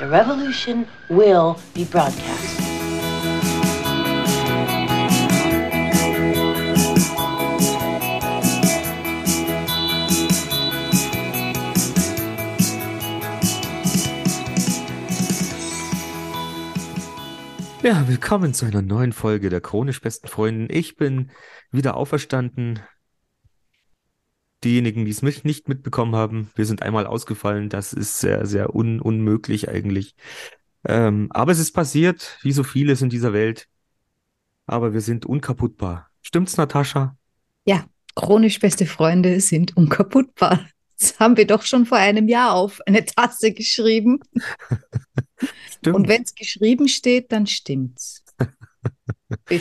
The revolution will be broadcast. Ja, willkommen zu einer neuen Folge der chronisch besten Freunden. Ich bin wieder auferstanden. Diejenigen, die es mich nicht mitbekommen haben, wir sind einmal ausgefallen. Das ist sehr, sehr un unmöglich eigentlich. Ähm, aber es ist passiert, wie so vieles in dieser Welt. Aber wir sind unkaputtbar. Stimmt's, Natascha? Ja, chronisch beste Freunde sind unkaputtbar. Das haben wir doch schon vor einem Jahr auf eine Tasse geschrieben. Und wenn es geschrieben steht, dann stimmt's.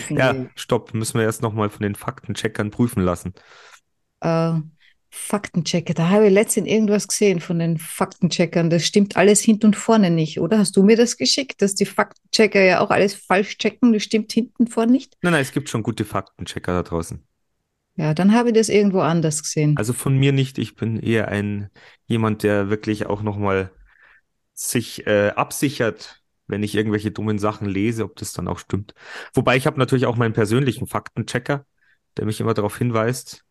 Ja, stopp, müssen wir erst nochmal von den Faktencheckern prüfen lassen. Äh, Faktenchecker, da habe ich letztens irgendwas gesehen von den Faktencheckern. Das stimmt alles hinten und vorne nicht, oder? Hast du mir das geschickt, dass die Faktenchecker ja auch alles falsch checken? Das stimmt hinten und vorne nicht? Nein, nein, es gibt schon gute Faktenchecker da draußen. Ja, dann habe ich das irgendwo anders gesehen. Also von mir nicht. Ich bin eher ein jemand, der wirklich auch nochmal sich äh, absichert, wenn ich irgendwelche dummen Sachen lese, ob das dann auch stimmt. Wobei ich habe natürlich auch meinen persönlichen Faktenchecker, der mich immer darauf hinweist.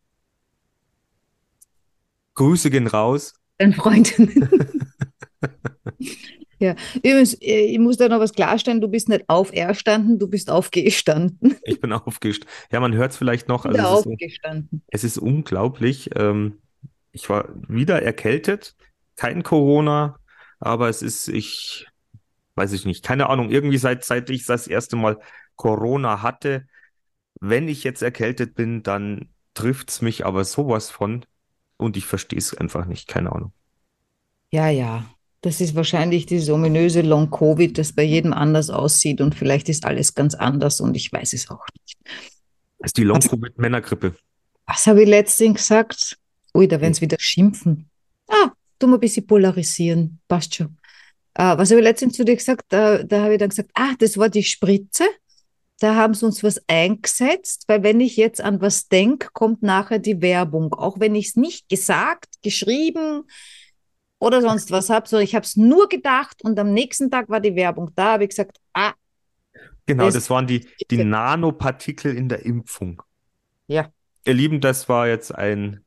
Grüße gehen raus. Dein Freund. Ja, übrigens, äh, ich muss da noch was klarstellen, du bist nicht auferstanden, du bist aufgestanden. Ich bin aufgestanden. Ja, man hört es vielleicht noch. Also es ist, aufgestanden. es ist unglaublich. Ähm, ich war wieder erkältet, kein Corona, aber es ist, ich weiß ich nicht, keine Ahnung, irgendwie seit, seit ich das erste Mal Corona hatte, wenn ich jetzt erkältet bin, dann trifft's mich aber sowas von und ich verstehe es einfach nicht, keine Ahnung. Ja, ja, das ist wahrscheinlich dieses ominöse Long-Covid, das bei jedem anders aussieht und vielleicht ist alles ganz anders und ich weiß es auch nicht. Das ist die Long-Covid-Männergrippe. Was habe ich letztens gesagt? Ui, da werden sie wieder schimpfen. Ah, tu mal ein bisschen polarisieren, passt schon. Äh, was habe ich letztens zu dir gesagt? Da, da habe ich dann gesagt, ah, das war die Spritze. Da haben sie uns was eingesetzt, weil wenn ich jetzt an was denke, kommt nachher die Werbung. Auch wenn ich es nicht gesagt, geschrieben oder sonst was habe, sondern ich habe es nur gedacht und am nächsten Tag war die Werbung da, habe ich gesagt, ah, Genau, Das- das waren die, die Nanopartikel in der Impfung. ja, Ihr Lieben, das war jetzt ein,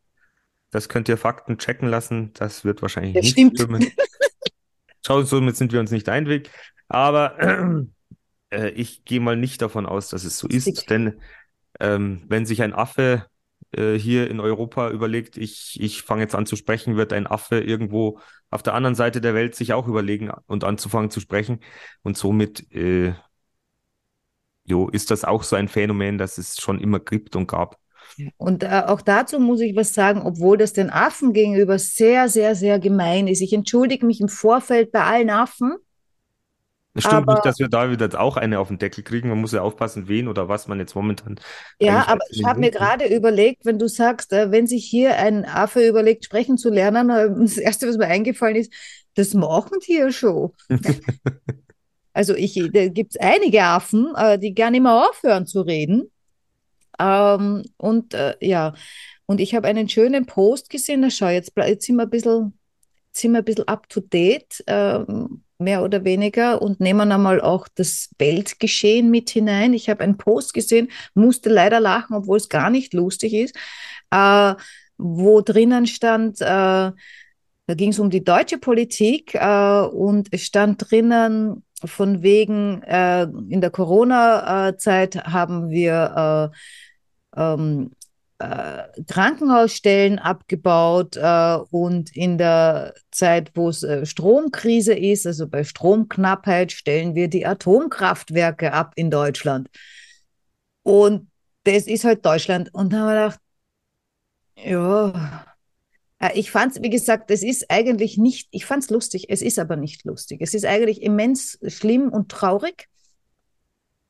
das könnt ihr Fakten checken lassen. Das wird wahrscheinlich Das nicht stimmt. stimmen. Schau, somit sind wir uns nicht einig. Aber äh, ich gehe mal nicht davon aus, dass es so ist, denn ähm, wenn sich ein Affe äh, hier in Europa überlegt, ich, ich fange jetzt an zu sprechen, wird ein Affe irgendwo auf der anderen Seite der Welt sich auch überlegen und anzufangen zu sprechen. Und somit äh, jo, ist das auch so ein Phänomen, das es schon immer gibt und gab. Und äh, auch dazu muss ich was sagen, obwohl das den Affen gegenüber sehr, sehr, sehr gemein ist. Ich entschuldige mich im Vorfeld bei allen Affen. Es stimmt Aber- nicht, dass wir da wieder auch eine auf den Deckel kriegen. Man muss ja aufpassen, wen oder was man jetzt momentan Ja, aber ich habe mir gerade überlegt, wenn du sagst, äh, wenn sich hier ein Affe überlegt, sprechen zu lernen, äh, das Erste, was mir eingefallen ist, das machen die ja schon. Also ich, da gibt es einige Affen, äh, die gar nicht mehr aufhören zu reden. Ähm, und ja, und ich habe einen schönen Post gesehen, da schau, jetzt, jetzt sind wir ein bisschen, sind wir ein bisschen up to date, ähm, mehr oder weniger, und nehmen einmal auch das Weltgeschehen mit hinein. Ich habe einen Post gesehen, musste leider lachen, obwohl es gar nicht lustig ist, äh, wo drinnen stand, äh, da ging es um die deutsche Politik äh, und es stand drinnen von wegen, äh, in der Corona-Zeit haben wir äh, ähm, äh, Krankenhausstellen abgebaut äh, und in der Zeit, wo es äh, Stromkrise ist, also bei Stromknappheit, stellen wir die Atomkraftwerke ab in Deutschland. Und das ist halt Deutschland. Und da haben wir gedacht, ja, äh, Ich fand es, wie gesagt, es ist eigentlich nicht, ich fand es lustig, es ist aber nicht lustig. Es ist eigentlich immens schlimm und traurig,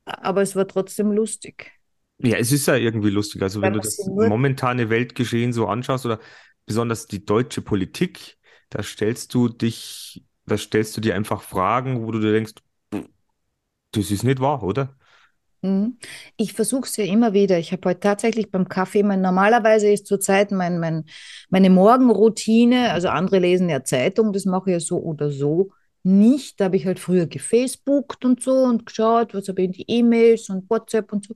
aber es war trotzdem lustig. Ja, es ist ja irgendwie lustig. Also, wenn du das momentane Weltgeschehen so anschaust oder besonders die deutsche Politik, da stellst du dich, da stellst du dir einfach Fragen, wo du dir denkst, das ist nicht wahr, oder? Mhm. Ich versuche es ja immer wieder. Ich habe heute tatsächlich beim Kaffee, mein, normalerweise ist zurzeit mein, mein, meine Morgenroutine, also andere lesen ja Zeitung, das mache ich ja so oder so. nicht. Da habe ich halt früher gefacebookt und so und geschaut, was habe ich in die E-Mails und WhatsApp und so.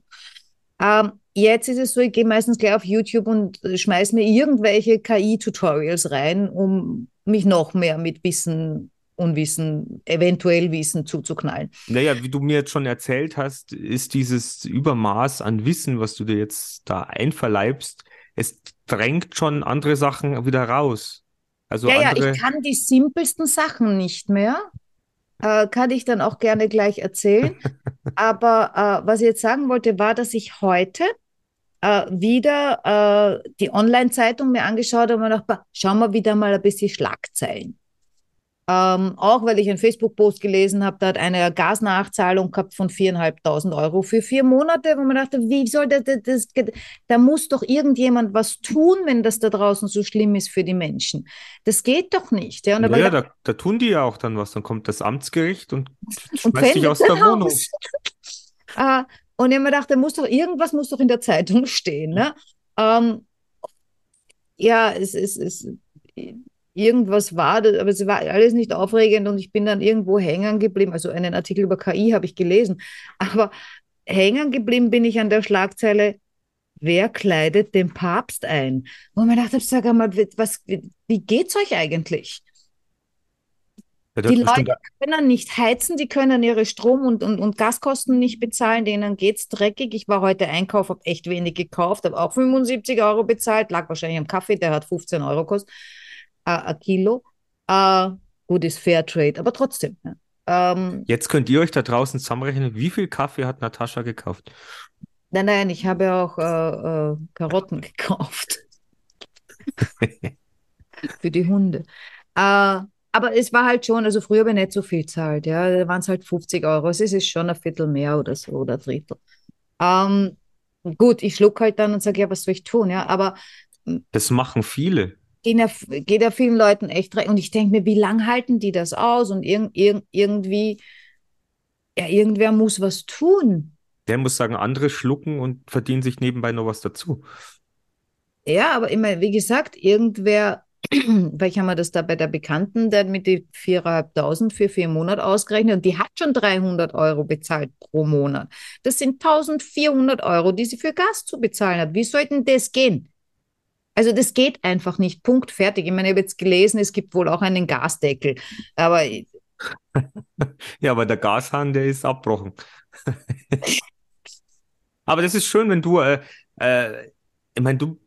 Ähm, jetzt ist es so, ich gehe meistens gleich auf YouTube und schmeiße mir irgendwelche KI-Tutorials rein, um mich noch mehr mit Wissen, Unwissen, eventuell Wissen zuzuknallen. Naja, wie du mir jetzt schon erzählt hast, ist dieses Übermaß an Wissen, was du dir jetzt da einverleibst, es drängt schon andere Sachen wieder raus. Also ja, andere... ja, ich kann die simpelsten Sachen nicht mehr. Äh, kann ich dann auch gerne gleich erzählen. Aber äh, was ich jetzt sagen wollte, war, dass ich heute äh, wieder äh, die Online-Zeitung mir angeschaut habe und mir gedacht, schauen wir wieder mal ein bisschen Schlagzeilen. Ähm, auch weil ich einen Facebook-Post gelesen habe, da hat eine Gasnachzahlung gehabt von 4.500 Euro für vier Monate, wo man dachte, wie soll das, das, das, da muss doch irgendjemand was tun, wenn das da draußen so schlimm ist für die Menschen. Das geht doch nicht. Ja, und ja, da, da, tun die ja auch dann was. Dann kommt das Amtsgericht und schmeißt dich aus der Wohnung. uh, und ich habe mir gedacht, da muss doch irgendwas muss doch in der Zeitung stehen. Ne? Ähm, ja, es ist, irgendwas war, aber es war alles nicht aufregend und ich bin dann irgendwo hängen geblieben. Also einen Artikel über KI habe ich gelesen, aber hängen geblieben bin ich an der Schlagzeile, wer kleidet den Papst ein? Wo man dachte, sag mal, was, wie geht's euch eigentlich? Die Leute können nicht heizen, die können ihre Strom- und, und, und Gaskosten nicht bezahlen, denen geht's dreckig. Ich war heute einkaufen, habe echt wenig gekauft, habe auch 75 Euro bezahlt, lag wahrscheinlich am Kaffee, der hat 15 Euro gekostet ein Kilo. Äh, gut, ist Fairtrade, aber trotzdem. Ähm, Jetzt könnt ihr euch da draußen zusammenrechnen, wie viel Kaffee hat Natascha gekauft? Nein, nein, ich habe auch äh, äh, Karotten gekauft. Für die Hunde. Äh, aber es war halt schon, also früher habe ich nicht so viel zahlt, ja. Da waren es halt 50 Euro. Es ist schon ein Viertel mehr oder so oder ein Drittel. Ähm, gut, ich schluck halt dann und sage, ja, was soll ich tun, ja. Aber das machen viele gehen ja, geht ja vielen Leuten echt recht. Und ich denke mir, wie lange halten die das aus? Und irg irg irgendwie, ja, irgendwer muss was tun. Der muss sagen, andere schlucken und verdienen sich nebenbei noch was dazu. Ja, aber immer, wie gesagt, irgendwer, vielleicht haben wir das da bei der Bekannten, der mit die 4.500 für vier Monate ausgerechnet und die hat schon 300 Euro bezahlt pro Monat. Das sind 1400 Euro, die sie für Gas zu bezahlen hat. Wie sollten das gehen? Also das geht einfach nicht. Punkt, fertig. Ich meine, ich habe jetzt gelesen, es gibt wohl auch einen Gasdeckel. Aber ja, aber der Gashahn, der ist abbrochen. aber das ist schön, wenn du, äh, äh, ich meine, du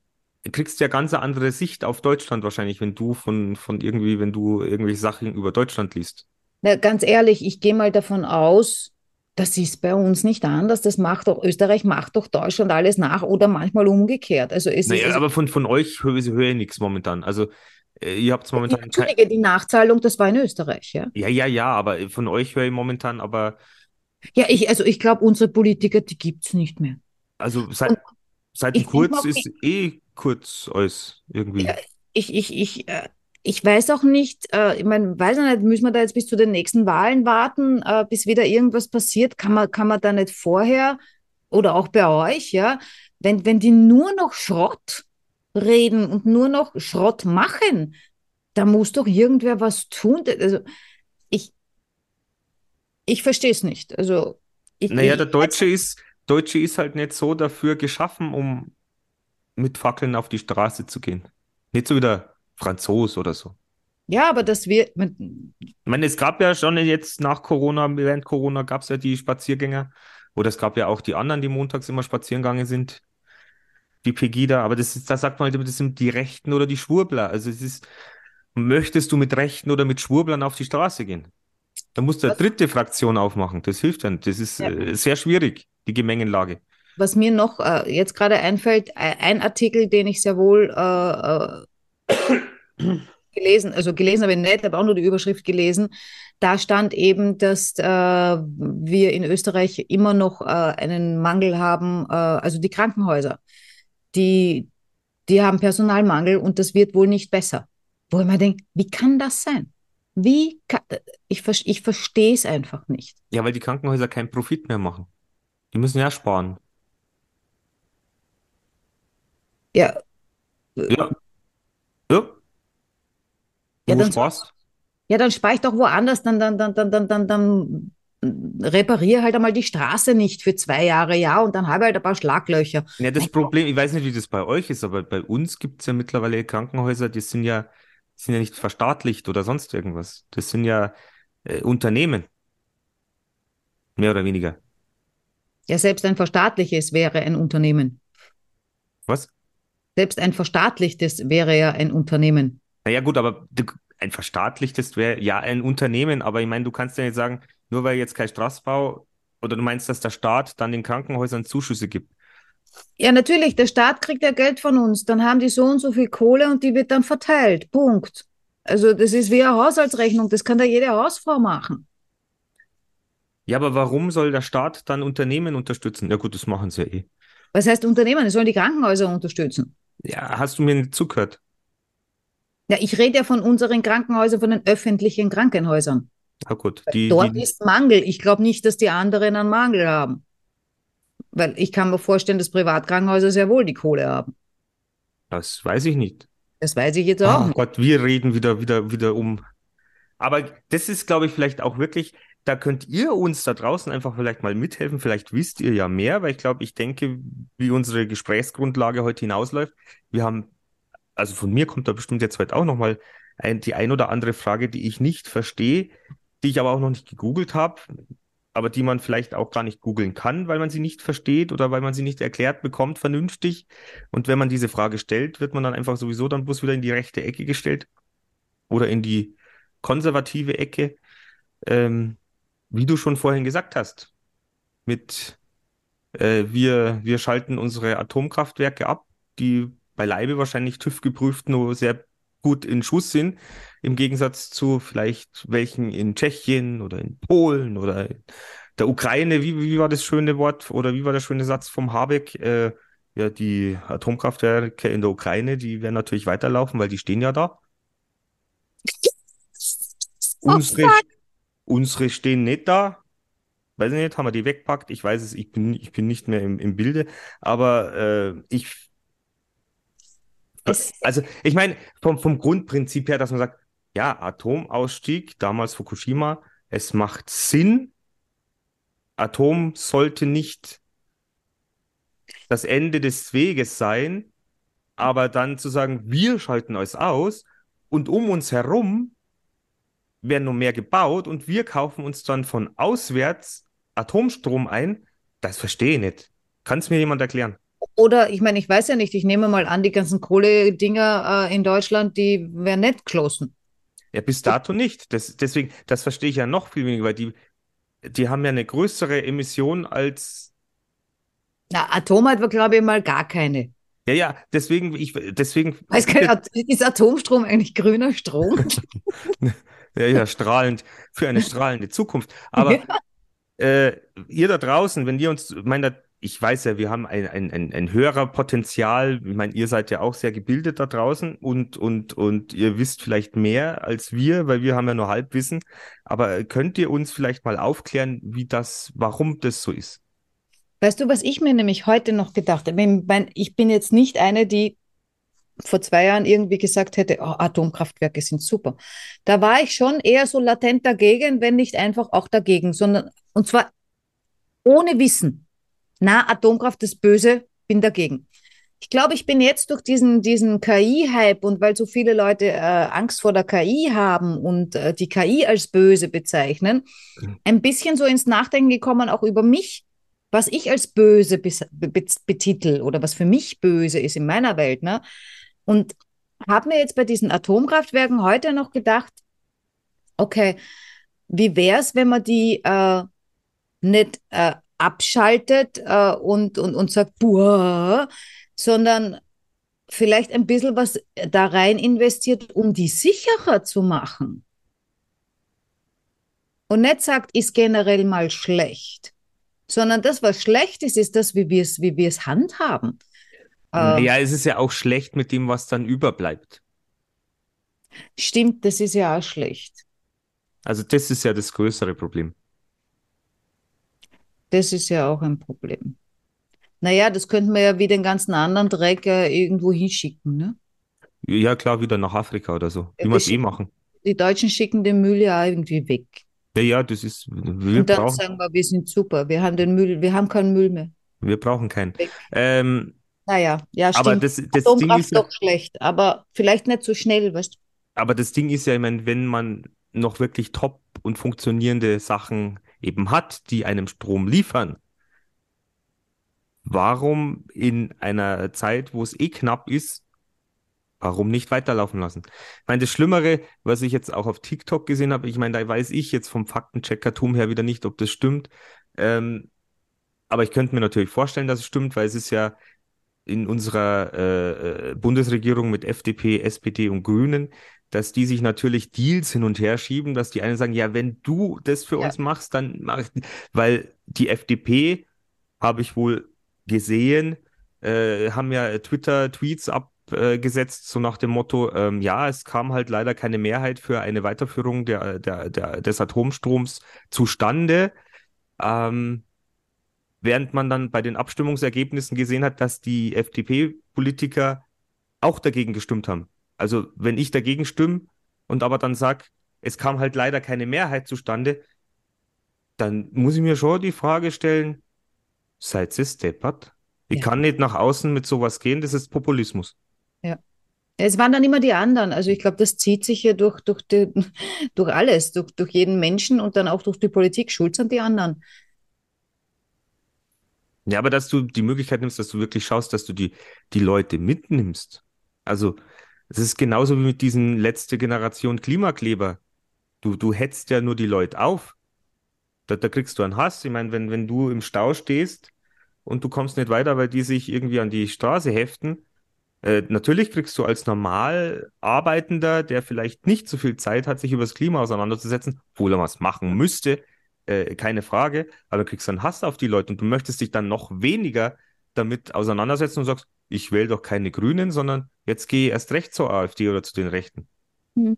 kriegst ja ganz eine andere Sicht auf Deutschland wahrscheinlich, wenn du von, von irgendwie, wenn du irgendwelche Sachen über Deutschland liest. Na, ganz ehrlich, ich gehe mal davon aus, das ist bei uns nicht anders. Das macht doch Österreich, macht doch Deutschland alles nach oder manchmal umgekehrt. Also es naja, ist, also, aber von, von euch höre, höre ich nichts momentan. Also äh, ihr habt momentan. Entschuldige, die Nachzahlung, das war in Österreich, ja? Ja, ja, ja, aber von euch höre ich momentan aber. Ja, ich, also ich glaube, unsere Politiker, die gibt es nicht mehr. Also seit, seit kurz ist eh kurz alles irgendwie. Ja, ich, ich, ich, äh, ich weiß auch nicht, äh, ich meine, weiß ich nicht, müssen wir da jetzt bis zu den nächsten Wahlen warten, äh, bis wieder irgendwas passiert? Kann man, kann man da nicht vorher oder auch bei euch, ja, wenn, wenn die nur noch Schrott reden und nur noch Schrott machen, da muss doch irgendwer was tun. Also ich, ich verstehe es nicht. Also ich, naja, der Deutsche ist, Deutsche ist halt nicht so dafür geschaffen, um mit Fackeln auf die Straße zu gehen. Nicht so wie der Franzos oder so. Ja, aber das wird. Ich meine, es gab ja schon jetzt nach Corona, während Corona gab es ja die Spaziergänger. Oder es gab ja auch die anderen, die montags immer spazieren gegangen sind. Die Pegida. Aber das ist, da sagt man halt, das sind die Rechten oder die Schwurbler. Also es ist, möchtest du mit Rechten oder mit Schwurblern auf die Straße gehen? Da musst du eine dritte Fraktion aufmachen. Das hilft dann. Das ist ja. äh, sehr schwierig, die Gemengenlage. Was mir noch äh, jetzt gerade einfällt, ein Artikel, den ich sehr wohl äh, äh gelesen, also gelesen habe ich nicht, habe auch nur die Überschrift gelesen. Da stand eben, dass äh, wir in Österreich immer noch äh, einen Mangel haben, äh, also die Krankenhäuser, die, die haben Personalmangel und das wird wohl nicht besser. Wo ich mir denke, wie kann das sein? Wie kann, ich, ich verstehe es einfach nicht. Ja, weil die Krankenhäuser keinen Profit mehr machen. Die müssen ja sparen. Ja. Ja. Ja. Du ja, dann sparst. Ja, dann spare ich doch woanders, dann, dann, dann, dann, dann, dann, dann repariere halt einmal die Straße nicht für zwei Jahre, ja, und dann habe ich halt ein paar Schlaglöcher. Ja, das Mein Problem, ich weiß nicht, wie das bei euch ist, aber bei uns gibt es ja mittlerweile Krankenhäuser, die sind ja, sind ja nicht verstaatlicht oder sonst irgendwas. Das sind ja äh, Unternehmen. Mehr oder weniger. Ja, selbst ein verstaatliches wäre ein Unternehmen. Was? Selbst ein verstaatlichtes wäre ja ein Unternehmen. Naja, gut, aber du, ein verstaatlichtes wäre ja ein Unternehmen, aber ich meine, du kannst ja nicht sagen, nur weil jetzt kein Straßbau oder du meinst, dass der Staat dann den Krankenhäusern Zuschüsse gibt. Ja, natürlich, der Staat kriegt ja Geld von uns, dann haben die so und so viel Kohle und die wird dann verteilt. Punkt. Also das ist wie eine Haushaltsrechnung, das kann da jede Hausfrau machen. Ja, aber warum soll der Staat dann Unternehmen unterstützen? Ja gut, das machen sie ja eh. Was heißt Unternehmen? Die sollen die Krankenhäuser unterstützen. Ja, hast du mir nicht zugehört? Ja, ich rede ja von unseren Krankenhäusern, von den öffentlichen Krankenhäusern. Ja gut, die, Dort die, ist Mangel. Ich glaube nicht, dass die anderen einen Mangel haben. Weil ich kann mir vorstellen, dass Privatkrankenhäuser sehr wohl die Kohle haben. das weiß ich nicht. Das weiß ich jetzt auch Oh nicht. Gott, wir reden wieder, wieder, wieder um. Aber das ist, glaube ich, vielleicht auch wirklich, da könnt ihr uns da draußen einfach vielleicht mal mithelfen. Vielleicht wisst ihr ja mehr, weil ich glaube, ich denke, wie unsere Gesprächsgrundlage heute hinausläuft. Wir haben, also von mir kommt da bestimmt jetzt heute auch nochmal ein, die ein oder andere Frage, die ich nicht verstehe, die ich aber auch noch nicht gegoogelt habe, aber die man vielleicht auch gar nicht googeln kann, weil man sie nicht versteht oder weil man sie nicht erklärt bekommt vernünftig. Und wenn man diese Frage stellt, wird man dann einfach sowieso dann bloß wieder in die rechte Ecke gestellt oder in die konservative Ecke, ähm, wie du schon vorhin gesagt hast, mit äh, wir, wir schalten unsere Atomkraftwerke ab, die beileibe wahrscheinlich TÜV geprüft nur sehr gut in Schuss sind, im Gegensatz zu vielleicht welchen in Tschechien oder in Polen oder in der Ukraine. Wie, wie war das schöne Wort oder wie war der schöne Satz vom Habeck? Äh, ja, die Atomkraftwerke in der Ukraine, die werden natürlich weiterlaufen, weil die stehen ja da. Unsere, unsere stehen nicht da. Weiß ich nicht, haben wir die weggepackt? Ich weiß es, ich bin, ich bin nicht mehr im, im Bilde, aber äh, ich, Es, also ich meine, vom, vom Grundprinzip her, dass man sagt, ja, Atomausstieg, damals Fukushima, es macht Sinn. Atom sollte nicht das Ende des Weges sein, aber dann zu sagen, wir schalten es aus und um uns herum werden noch mehr gebaut und wir kaufen uns dann von auswärts Atomstrom ein, das verstehe ich nicht. Kann es mir jemand erklären? Oder ich meine, ich weiß ja nicht, ich nehme mal an, die ganzen Kohledinger äh, in Deutschland, die werden nicht geschlossen. Ja, bis dato nicht. Das, deswegen, das verstehe ich ja noch viel weniger, weil die, die haben ja eine größere Emission als. Na, Atom hat, glaube ich, mal gar keine. Ja, ja, deswegen, ich, deswegen. Weiß kein, ist Atomstrom eigentlich grüner Strom? Ja, ja, strahlend, für eine strahlende Zukunft. Aber äh, ihr da draußen, wenn ihr uns, ich meine, ich weiß ja, wir haben ein, ein, ein, ein höherer Potenzial. Ich meine, ihr seid ja auch sehr gebildet da draußen und, und, und ihr wisst vielleicht mehr als wir, weil wir haben ja nur Halbwissen. Aber könnt ihr uns vielleicht mal aufklären, wie das, warum das so ist? Weißt du, was ich mir nämlich heute noch gedacht habe? Ich, bin jetzt nicht eine, die vor zwei Jahren irgendwie gesagt hätte, oh, Atomkraftwerke sind super. Da war ich schon eher so latent dagegen, wenn nicht einfach auch dagegen, sondern und zwar ohne Wissen. Na, Atomkraft ist böse, bin dagegen. Ich glaube, ich bin jetzt durch diesen, diesen KI-Hype und weil so viele Leute äh, Angst vor der KI haben und äh, die KI als böse bezeichnen, ein bisschen so ins Nachdenken gekommen, auch über mich, was ich als böse be be betitel oder was für mich böse ist in meiner Welt. Ne? Und habe mir jetzt bei diesen Atomkraftwerken heute noch gedacht, okay, wie wäre es, wenn man die äh, nicht äh, abschaltet äh, und, und, und sagt, boah, sondern vielleicht ein bisschen was da rein investiert, um die sicherer zu machen. Und nicht sagt, ist generell mal schlecht, sondern das, was schlecht ist, ist das, wie wir es, wie handhaben. Äh, Ja, es ist ja auch schlecht mit dem, was dann überbleibt. Stimmt, das ist ja auch schlecht. Also das ist ja das größere Problem. Das ist ja auch ein Problem. Naja, das könnten wir ja wie den ganzen anderen Dreck äh, irgendwo hinschicken, ne? Ja, klar, wieder nach Afrika oder so, wie Ja, wir es eh machen. die Deutschen schicken den Müll ja irgendwie weg. Ja, ja, das ist, wir Und dann brauchen, sagen wir, wir sind super, wir haben den Müll, wir haben keinen Müll mehr. wir brauchen keinen. Ähm, Naja, ja, aber stimmt. das, das Ding ist ja, doch schlecht, aber vielleicht nicht so schnell, weißt du? aber das Ding ist ja, ich meine, wenn man noch wirklich top und funktionierende Sachen eben hat, die einem Strom liefern, warum in einer Zeit, wo es eh knapp ist, warum nicht weiterlaufen lassen? Ich meine, das Schlimmere, was ich jetzt auch auf TikTok gesehen habe, ich meine, da weiß ich jetzt vom Faktencheckertum her wieder nicht, ob das stimmt. Ähm, aber ich könnte mir natürlich vorstellen, dass es stimmt, weil es ist ja in unserer äh, äh, Bundesregierung mit FDP, SPD und Grünen, dass die sich natürlich Deals hin und her schieben, dass die einen sagen, ja, wenn du das für Ja. uns machst, dann mach ich, weil die FDP, habe ich wohl gesehen, äh, haben ja Twitter-Tweets abgesetzt, so nach dem Motto, ähm, ja, es kam halt leider keine Mehrheit für eine Weiterführung der, der, der, des Atomstroms zustande. Ähm, während man dann bei den Abstimmungsergebnissen gesehen hat, dass die FDP-Politiker auch dagegen gestimmt haben. Also wenn ich dagegen stimme und aber dann sage, es kam halt leider keine Mehrheit zustande, dann muss ich mir schon die Frage stellen, seid ihr deppert? Ich Ja. kann nicht nach außen mit sowas gehen, das ist Populismus. Es waren dann immer die anderen. Also ich glaube, das zieht sich ja durch, durch, die, durch alles, durch, durch jeden Menschen und dann auch durch die Politik. Schuld sind die anderen. Ja, aber dass du die Möglichkeit nimmst, dass du wirklich schaust, dass du die, die Leute mitnimmst. Also, es ist genauso wie mit diesen letzte Generation Klimakleber. Du, du hetzt ja nur die Leute auf. Da, da kriegst du einen Hass. Ich meine, wenn, wenn du im Stau stehst und du kommst nicht weiter, weil die sich irgendwie an die Straße heften, äh, natürlich kriegst du als normal Arbeitender, der vielleicht nicht so viel Zeit hat, sich über das Klima auseinanderzusetzen, obwohl er was machen müsste, äh, keine Frage, aber du kriegst dann Hass auf die Leute und du möchtest dich dann noch weniger damit auseinandersetzen und sagst, ich wähle doch keine Grünen, sondern jetzt gehe ich erst recht zur AfD oder zu den Rechten. Hm.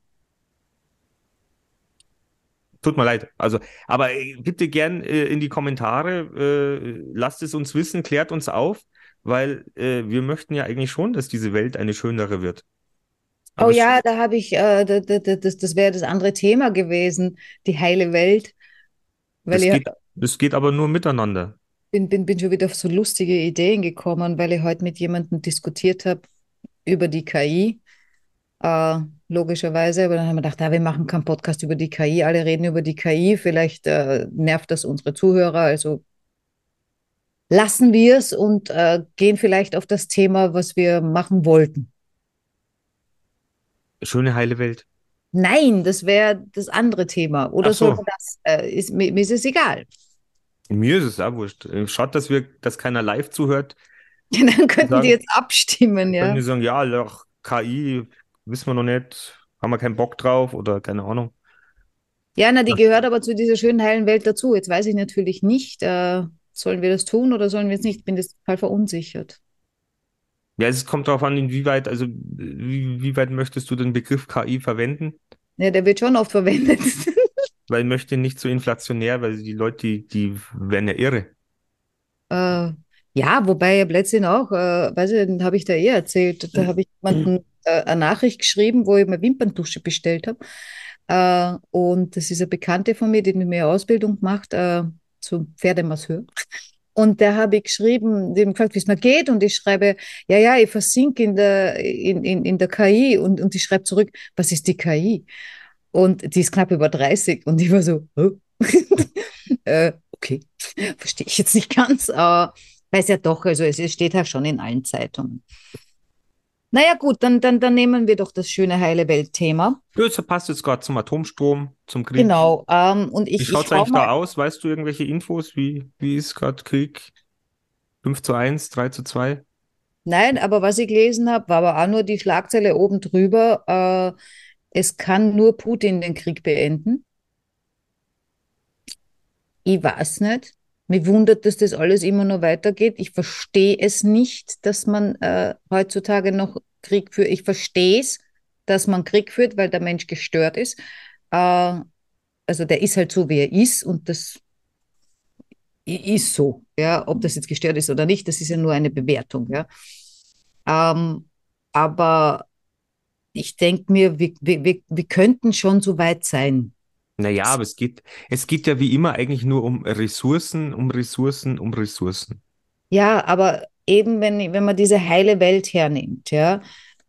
Tut mir leid. Also, aber äh, bitte gern äh, in die Kommentare, äh, lasst es uns wissen, klärt uns auf, weil äh, wir möchten ja eigentlich schon, dass diese Welt eine schönere wird. Oh Aber es- ja, da habe ich, äh, da, da, da, das, das wäre das andere Thema gewesen, die heile Welt. Weil das geht, das geht aber nur miteinander. Bin, bin, bin schon wieder auf so lustige Ideen gekommen, weil ich heute mit jemandem diskutiert habe über die KI. Äh, logischerweise, aber dann haben wir gedacht, ah, wir machen keinen Podcast über die KI, alle reden über die KI, vielleicht äh, nervt das unsere Zuhörer, also lassen wir es und äh, gehen vielleicht auf das Thema, was wir machen wollten. Schöne heile Welt. Nein, das wäre das andere Thema. Oder Ach so. man das? Äh, ist, mir, mir ist es egal. Mir ist es auch wurscht. Äh, Schaut, dass wir, dass keiner live zuhört. Dann könnten Sagen- die jetzt abstimmen, Können ja. die sagen, ja, doch, KI, wissen wir noch nicht, haben wir keinen Bock drauf oder keine Ahnung. Ja, na, die gehört aber zu dieser schönen heilen Welt dazu. Jetzt weiß ich natürlich nicht, äh, sollen wir das tun oder sollen wir es nicht? Ich bin das total verunsichert. Ja, es kommt darauf an, inwieweit, also wie, wie weit möchtest du den Begriff KI verwenden? Ja, der wird schon oft verwendet. Weil ich möchte nicht so inflationär, weil die Leute, die, die werden ja irre. Äh, ja, wobei ja Plätzchen auch, äh, weiß ich, habe ich da eh erzählt. Da habe ich jemanden äh, eine Nachricht geschrieben, wo ich mir Wimperntusche bestellt habe. Äh, und das ist eine Bekannte von mir, die mit mir Ausbildung macht äh, zum Pferdemasseur. Und da habe ich geschrieben, dem gefragt, wie es mir geht. Und ich schreibe, ja, ja, ich versinke in der, in, in, in der KI. Und, und die schreibt zurück, was ist die KI? Und die ist knapp über 30. Und ich war so, oh. äh, okay, verstehe ich jetzt nicht ganz, aber weiß ja doch, also es es steht ja schon in allen Zeitungen. Naja, gut, dann, dann, dann nehmen wir doch das schöne heile Welt-Thema. Ja, Das passt jetzt gerade zum Atomstrom, zum Krieg. Genau. Ähm, und ich, Wie schaut es eigentlich da aus? Weißt du irgendwelche Infos? Wie, wie ist gerade Krieg? 5 zu 1, 3 zu 2? Nein, aber was ich gelesen habe, war aber auch nur die Schlagzeile oben drüber. Äh, es kann nur Putin den Krieg beenden. Ich weiß nicht. Mich wundert, dass das alles immer noch weitergeht. Ich verstehe es nicht, dass man äh, heutzutage noch Krieg führt. Ich verstehe es, dass man Krieg führt, weil der Mensch gestört ist. Äh, also der ist halt so, wie er ist und das ist so. Ja, ob das jetzt gestört ist oder nicht, das ist ja nur eine Bewertung. Ja. Ähm, aber ich denke mir, wir, wir, wir, könnten schon so weit sein. Naja, aber es geht, es geht ja wie immer eigentlich nur um Ressourcen, um Ressourcen, um Ressourcen. Ja, aber eben, wenn, wenn man diese heile Welt hernimmt, ja,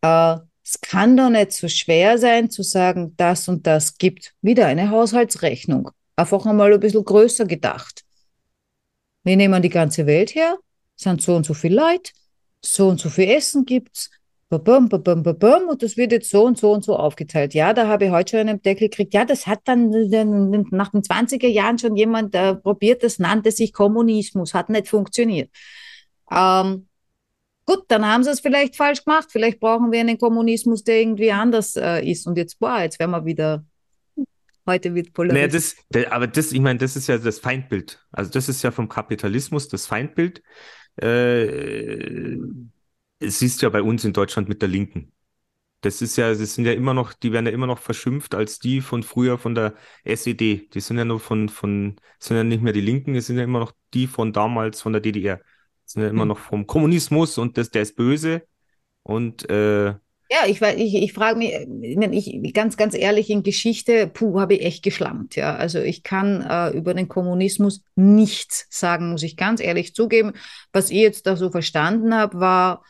äh, es kann doch nicht so schwer sein zu sagen, das und das gibt wieder eine Haushaltsrechnung. Einfach einmal ein bisschen größer gedacht. Wir nehmen die ganze Welt her, sind so und so viel Leute, so und so viel Essen gibt's, babum, babum, babum, und das wird jetzt so und so und so aufgeteilt. Ja, da habe ich heute schon einen Deckel gekriegt. Ja, das hat dann nach den 20er Jahren schon jemand äh, probiert, das nannte sich Kommunismus, hat nicht funktioniert. Ähm, gut, dann haben sie es vielleicht falsch gemacht. Vielleicht brauchen wir einen Kommunismus, der irgendwie anders äh, ist. Und jetzt, boah, jetzt werden wir wieder Heute wird polarisiert. Naja, das, aber das, ich meine, das ist ja das Feindbild. Also das ist ja vom Kapitalismus das Feindbild. Äh, siehst du ja bei uns in Deutschland mit der Linken. Das ist ja, das sind ja immer noch, die werden ja immer noch verschimpft als die von früher von der SED. Die sind ja nur von, von, sind ja nicht mehr die Linken, es sind ja immer noch die von damals von der DDR. Das sind ja immer hm. noch vom Kommunismus und das, der ist böse. Und äh, ja, ich, ich, ich frage mich, ich, ganz, ganz ehrlich, in Geschichte, puh, habe ich echt geschlammt. Ja. Also ich kann äh, über den Kommunismus nichts sagen, muss ich ganz ehrlich zugeben. Was ich jetzt da so verstanden habe, war,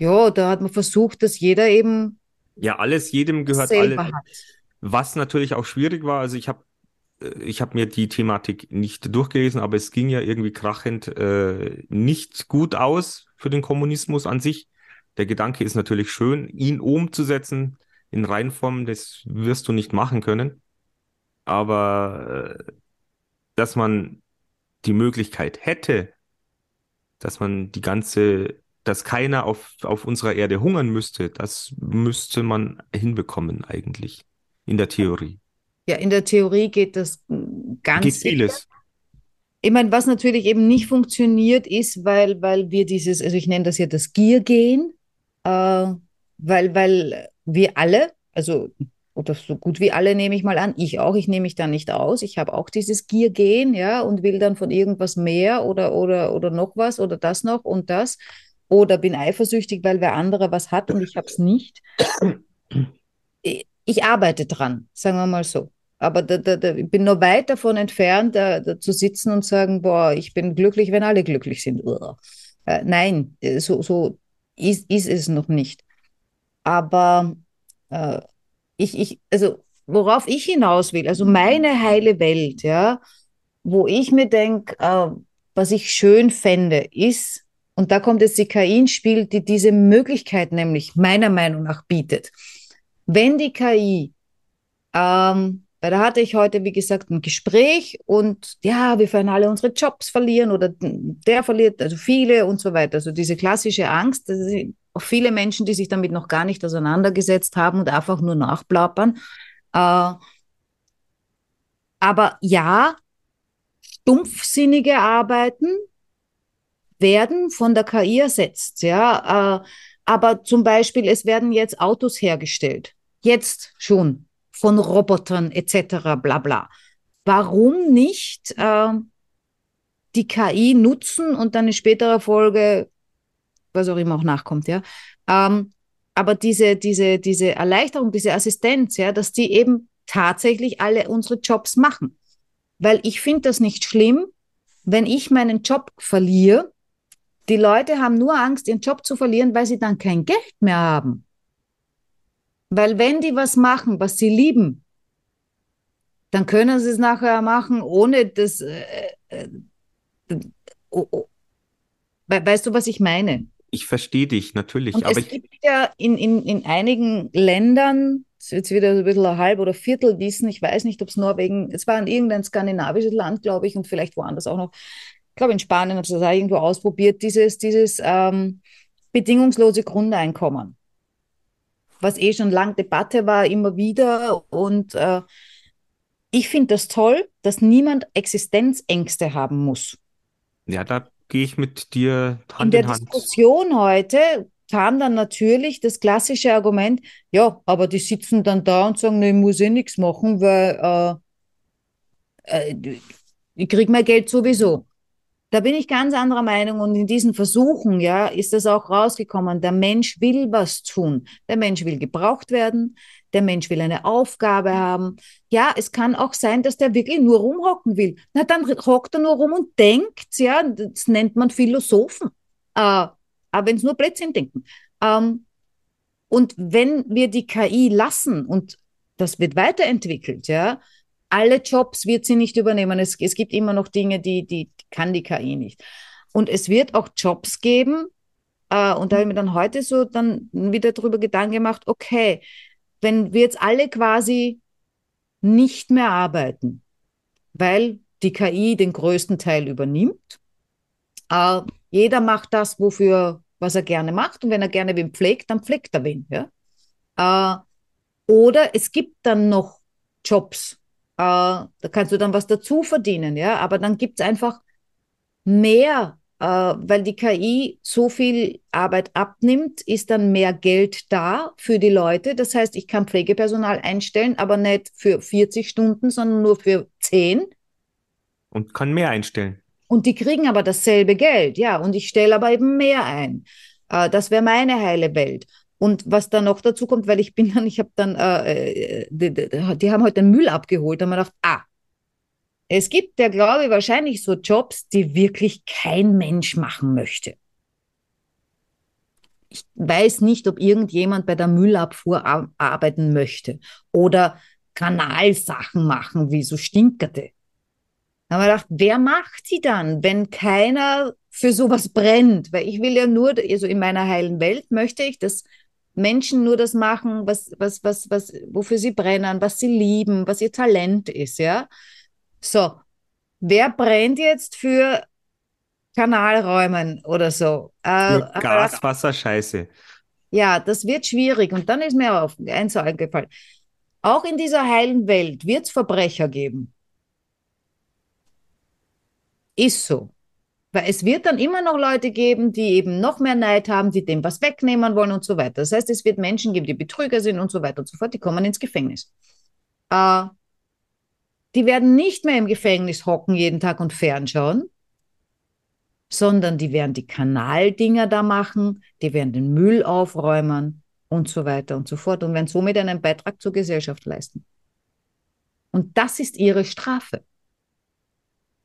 ja, da hat man versucht, dass jeder eben. Ja, alles jedem gehört alles. Was natürlich auch schwierig war, also ich habe äh, ich habe mir die Thematik nicht durchgelesen, aber es ging ja irgendwie krachend äh, nicht gut aus für den Kommunismus an sich. Der Gedanke ist natürlich schön, ihn umzusetzen in Reinform, das wirst du nicht machen können. Aber äh, dass man die Möglichkeit hätte, dass man die ganze, dass keiner auf, auf unserer Erde hungern müsste, das müsste man hinbekommen eigentlich in der Theorie. Ja, in der Theorie geht das ganz geht vieles. Ich meine, was natürlich eben nicht funktioniert, ist, weil, weil wir dieses, also ich nenne das ja das Giergehen, äh, weil, weil wir alle, also oder so gut wie alle nehme ich mal an, ich auch, ich nehme mich da nicht aus, ich habe auch dieses Giergehen, ja, und will dann von irgendwas mehr oder, oder, oder noch was oder das noch und das oder bin eifersüchtig, weil wer andere was hat und ich habe es nicht. Ich, ich, arbeite dran, sagen wir mal so. Aber da, da, da, ich bin nur weit davon entfernt, da, da, zu sitzen und sagen, boah, ich bin glücklich, wenn alle glücklich sind. Äh, nein, so, so ist, ist es noch nicht. Aber äh, ich, ich, also worauf ich hinaus will, also meine heile Welt, ja, wo ich mir denke, äh, was ich schön fände, ist, und da kommt jetzt die KI ins Spiel, die diese Möglichkeit nämlich meiner Meinung nach bietet. Wenn die KI ähm, weil da hatte ich heute, wie gesagt, ein Gespräch und ja, wir werden alle unsere Jobs verlieren oder der verliert, also viele und so weiter. Also diese klassische Angst, das ist auch viele Menschen, die sich damit noch gar nicht auseinandergesetzt haben und einfach nur nachplappern. Äh, aber ja, stumpfsinnige Arbeiten werden von der KI ersetzt, ja. Äh, aber zum Beispiel, es werden jetzt Autos hergestellt. Jetzt schon von Robotern etc. bla bla. Warum nicht äh, die KI nutzen und dann in späterer Folge, was auch immer auch nachkommt, ja. Ähm, aber diese, diese, diese Erleichterung, diese Assistenz, ja, dass die eben tatsächlich alle unsere Jobs machen. Weil ich finde das nicht schlimm, wenn ich meinen Job verliere. Die Leute haben nur Angst, ihren Job zu verlieren, weil sie dann kein Geld mehr haben. Weil wenn die was machen, was sie lieben, dann können sie es nachher machen, ohne das. Äh, äh, oh, oh. Weißt du, was ich meine? Ich verstehe dich, natürlich. Und aber es gibt ja in, in, in einigen Ländern, jetzt wieder so ein bisschen ein halb oder Viertel wissen, ich weiß nicht, ob es Norwegen, es war in irgendein skandinavisches Land, glaube ich, und vielleicht woanders auch noch. Ich glaube, in Spanien haben sie das auch irgendwo ausprobiert, dieses, dieses ähm, bedingungslose Grundeinkommen was eh schon lang Debatte war, immer wieder. Und äh, ich finde das toll, dass niemand Existenzängste haben muss. Ja, da gehe ich mit dir Hand in der in Hand. Diskussion heute kam dann natürlich das klassische Argument, ja, aber die sitzen dann da und sagen, nee, ich muss eh nichts machen, weil äh, äh, ich kriege mein Geld sowieso. Da bin ich ganz anderer Meinung und in diesen Versuchen, ja, ist das auch rausgekommen. Der Mensch will was tun. Der Mensch will gebraucht werden. Der Mensch will eine Aufgabe haben. Ja, es kann auch sein, dass der wirklich nur rumhocken will. Na, dann hockt er nur rum und denkt, ja, das nennt man Philosophen. Äh, aber wenn es nur Blödsinn denken. Ähm, und wenn wir die KI lassen und das wird weiterentwickelt, ja, alle Jobs wird sie nicht übernehmen. Es, es gibt immer noch Dinge, die, die kann die KI nicht. Und es wird auch Jobs geben, äh, und da habe ich mir dann heute so dann wieder darüber Gedanken gemacht, okay, wenn wir jetzt alle quasi nicht mehr arbeiten, weil die KI den größten Teil übernimmt, äh, jeder macht das, wofür, was er gerne macht, und wenn er gerne wen pflegt, dann pflegt er wen, ja. Äh, oder es gibt dann noch Jobs, äh, da kannst du dann was dazu verdienen, ja, aber dann gibt es einfach mehr, äh, weil die KI so viel Arbeit abnimmt, ist dann mehr Geld da für die Leute. Das heißt, ich kann Pflegepersonal einstellen, aber nicht für 40 Stunden, sondern nur für 10. Und kann mehr einstellen. Und die kriegen aber dasselbe Geld, ja, und ich stelle aber eben mehr ein. Äh, das wäre meine heile Welt. Und was da noch dazu kommt, weil ich bin dann, ich habe dann, äh, die, die, die, haben heute den Müll abgeholt, da haben wir gedacht, ah, es gibt ja, glaube ich, wahrscheinlich so Jobs, die wirklich kein Mensch machen möchte. Ich weiß nicht, ob irgendjemand bei der Müllabfuhr arbeiten möchte oder Kanalsachen machen, wie so Stinkerte. Da haben wir gedacht, wer macht die dann, wenn keiner für sowas brennt? Weil ich will ja nur, also in meiner heilen Welt möchte ich, dass Menschen nur das machen, was, was, was, was, wofür sie brennen, was sie lieben, was ihr Talent ist, ja. So, wer brennt jetzt für Kanalräumen oder so? Äh, Gas, Wasser, Scheiße. Ja, das wird schwierig. Und dann ist mir auf eins eingefallen. Auch in dieser heilen Welt wird es Verbrecher geben. Ist so. Weil es wird dann immer noch Leute geben, die eben noch mehr Neid haben, die dem was wegnehmen wollen und so weiter. Das heißt, es wird Menschen geben, die Betrüger sind und so weiter und so fort, die kommen ins Gefängnis. Äh, die werden nicht mehr im Gefängnis hocken jeden Tag und fernschauen, sondern die werden die Kanaldinger da machen, die werden den Müll aufräumen und so weiter und so fort und werden somit einen Beitrag zur Gesellschaft leisten. Und das ist ihre Strafe.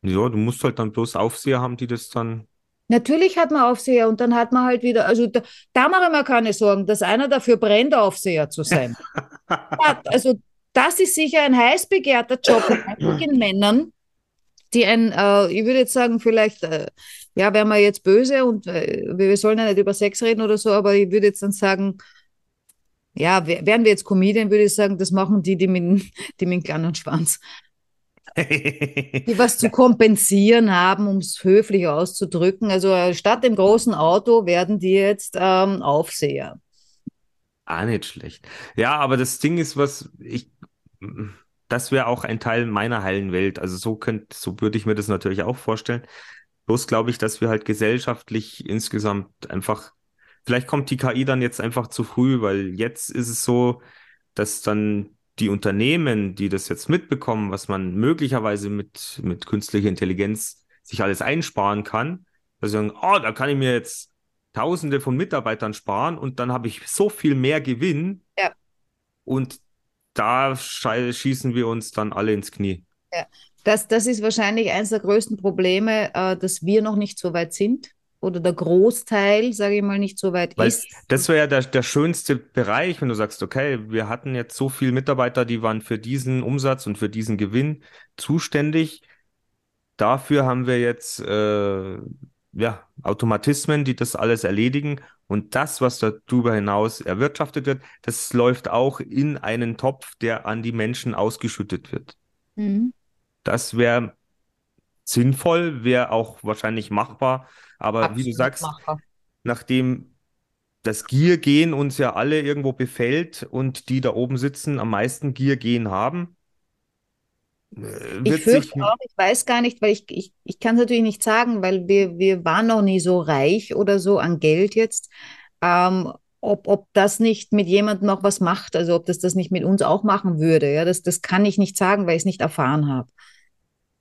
Ja, du musst halt dann bloß Aufseher haben, die das dann. Natürlich hat man Aufseher und dann hat man halt wieder, also da, da mache ich mir keine Sorgen, dass einer dafür brennt, Aufseher zu sein. ja, also das ist sicher ein heiß begehrter Job bei einigen Männern, die ein, äh, ich würde jetzt sagen, vielleicht, äh, ja, wären wir jetzt böse und äh, wir sollen ja nicht über Sex reden oder so, aber ich würde jetzt dann sagen, ja, wären wir jetzt Comedian, würde ich sagen, das machen die, die mit, die mit kleinen Schwanz die was zu kompensieren haben, um es höflich auszudrücken. Also äh, statt dem großen Auto werden die jetzt ähm, Aufseher. Ah, nicht schlecht. Ja, aber das Ding ist, was ich, das wäre auch ein Teil meiner heilen Welt. Also so könnt, so würde ich mir das natürlich auch vorstellen. Bloß glaube ich, dass wir halt gesellschaftlich insgesamt einfach, vielleicht kommt die KI dann jetzt einfach zu früh, weil jetzt ist es so, dass dann die Unternehmen, die das jetzt mitbekommen, was man möglicherweise mit, mit künstlicher Intelligenz sich alles einsparen kann, dass sie sagen, oh, da kann ich mir jetzt Tausende von Mitarbeitern sparen und dann habe ich so viel mehr Gewinn. Ja. Und da schießen wir uns dann alle ins Knie. Ja. Das, das ist wahrscheinlich eines der größten Probleme, äh, dass wir noch nicht so weit sind oder der Großteil, sage ich mal, nicht so weit Weil ist. Das wäre ja der, der schönste Bereich, wenn du sagst, okay, wir hatten jetzt so viele Mitarbeiter, die waren für diesen Umsatz und für diesen Gewinn zuständig. Dafür haben wir jetzt äh, ja, Automatismen, die das alles erledigen. Und das, was darüber hinaus erwirtschaftet wird, das läuft auch in einen Topf, der an die Menschen ausgeschüttet wird. Mhm. Das wäre sinnvoll, wäre auch wahrscheinlich machbar. Aber Absolut wie du sagst, machbar. nachdem das Gier-Gehen uns ja alle irgendwo befällt und die da oben sitzen am meisten Gier-Gehen haben, ich fürchte auch, ich weiß gar nicht, weil ich, ich, ich kann es natürlich nicht sagen, weil wir, wir waren noch nie so reich oder so an Geld jetzt. Ähm, ob, ob das nicht mit jemandem noch was macht, also ob das das nicht mit uns auch machen würde. Ja, das, das kann ich nicht sagen, weil ich es nicht erfahren habe.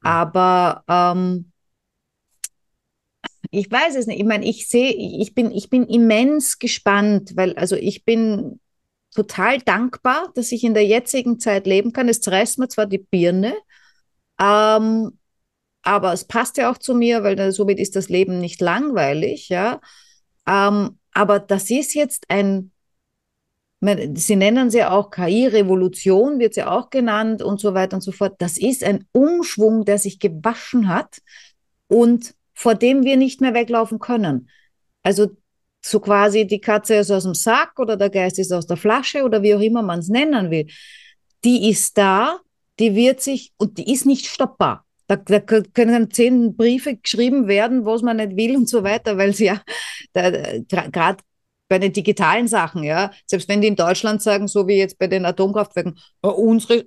Aber ähm, Ich weiß es nicht. Ich meine, ich sehe, ich bin, ich bin immens gespannt, weil, also ich bin total dankbar, dass ich in der jetzigen Zeit leben kann. Es zerreißt mir zwar die Birne, ähm, aber es passt ja auch zu mir, weil somit ist das Leben nicht langweilig, ja. Ähm, aber das ist jetzt ein, Sie nennen sie ja auch KI-Revolution, wird sie auch genannt und so weiter und so fort. Das ist ein Umschwung, der sich gewaschen hat und vor dem wir nicht mehr weglaufen können. Also so quasi die Katze ist aus dem Sack oder der Geist ist aus der Flasche oder wie auch immer man es nennen will. Die ist da, die wird sich und die ist nicht stoppbar. Da, da können zehn Briefe geschrieben werden, was man nicht will und so weiter, weil sie ja gerade bei den digitalen Sachen, ja, selbst wenn die in Deutschland sagen, so wie jetzt bei den Atomkraftwerken, oh, unsere,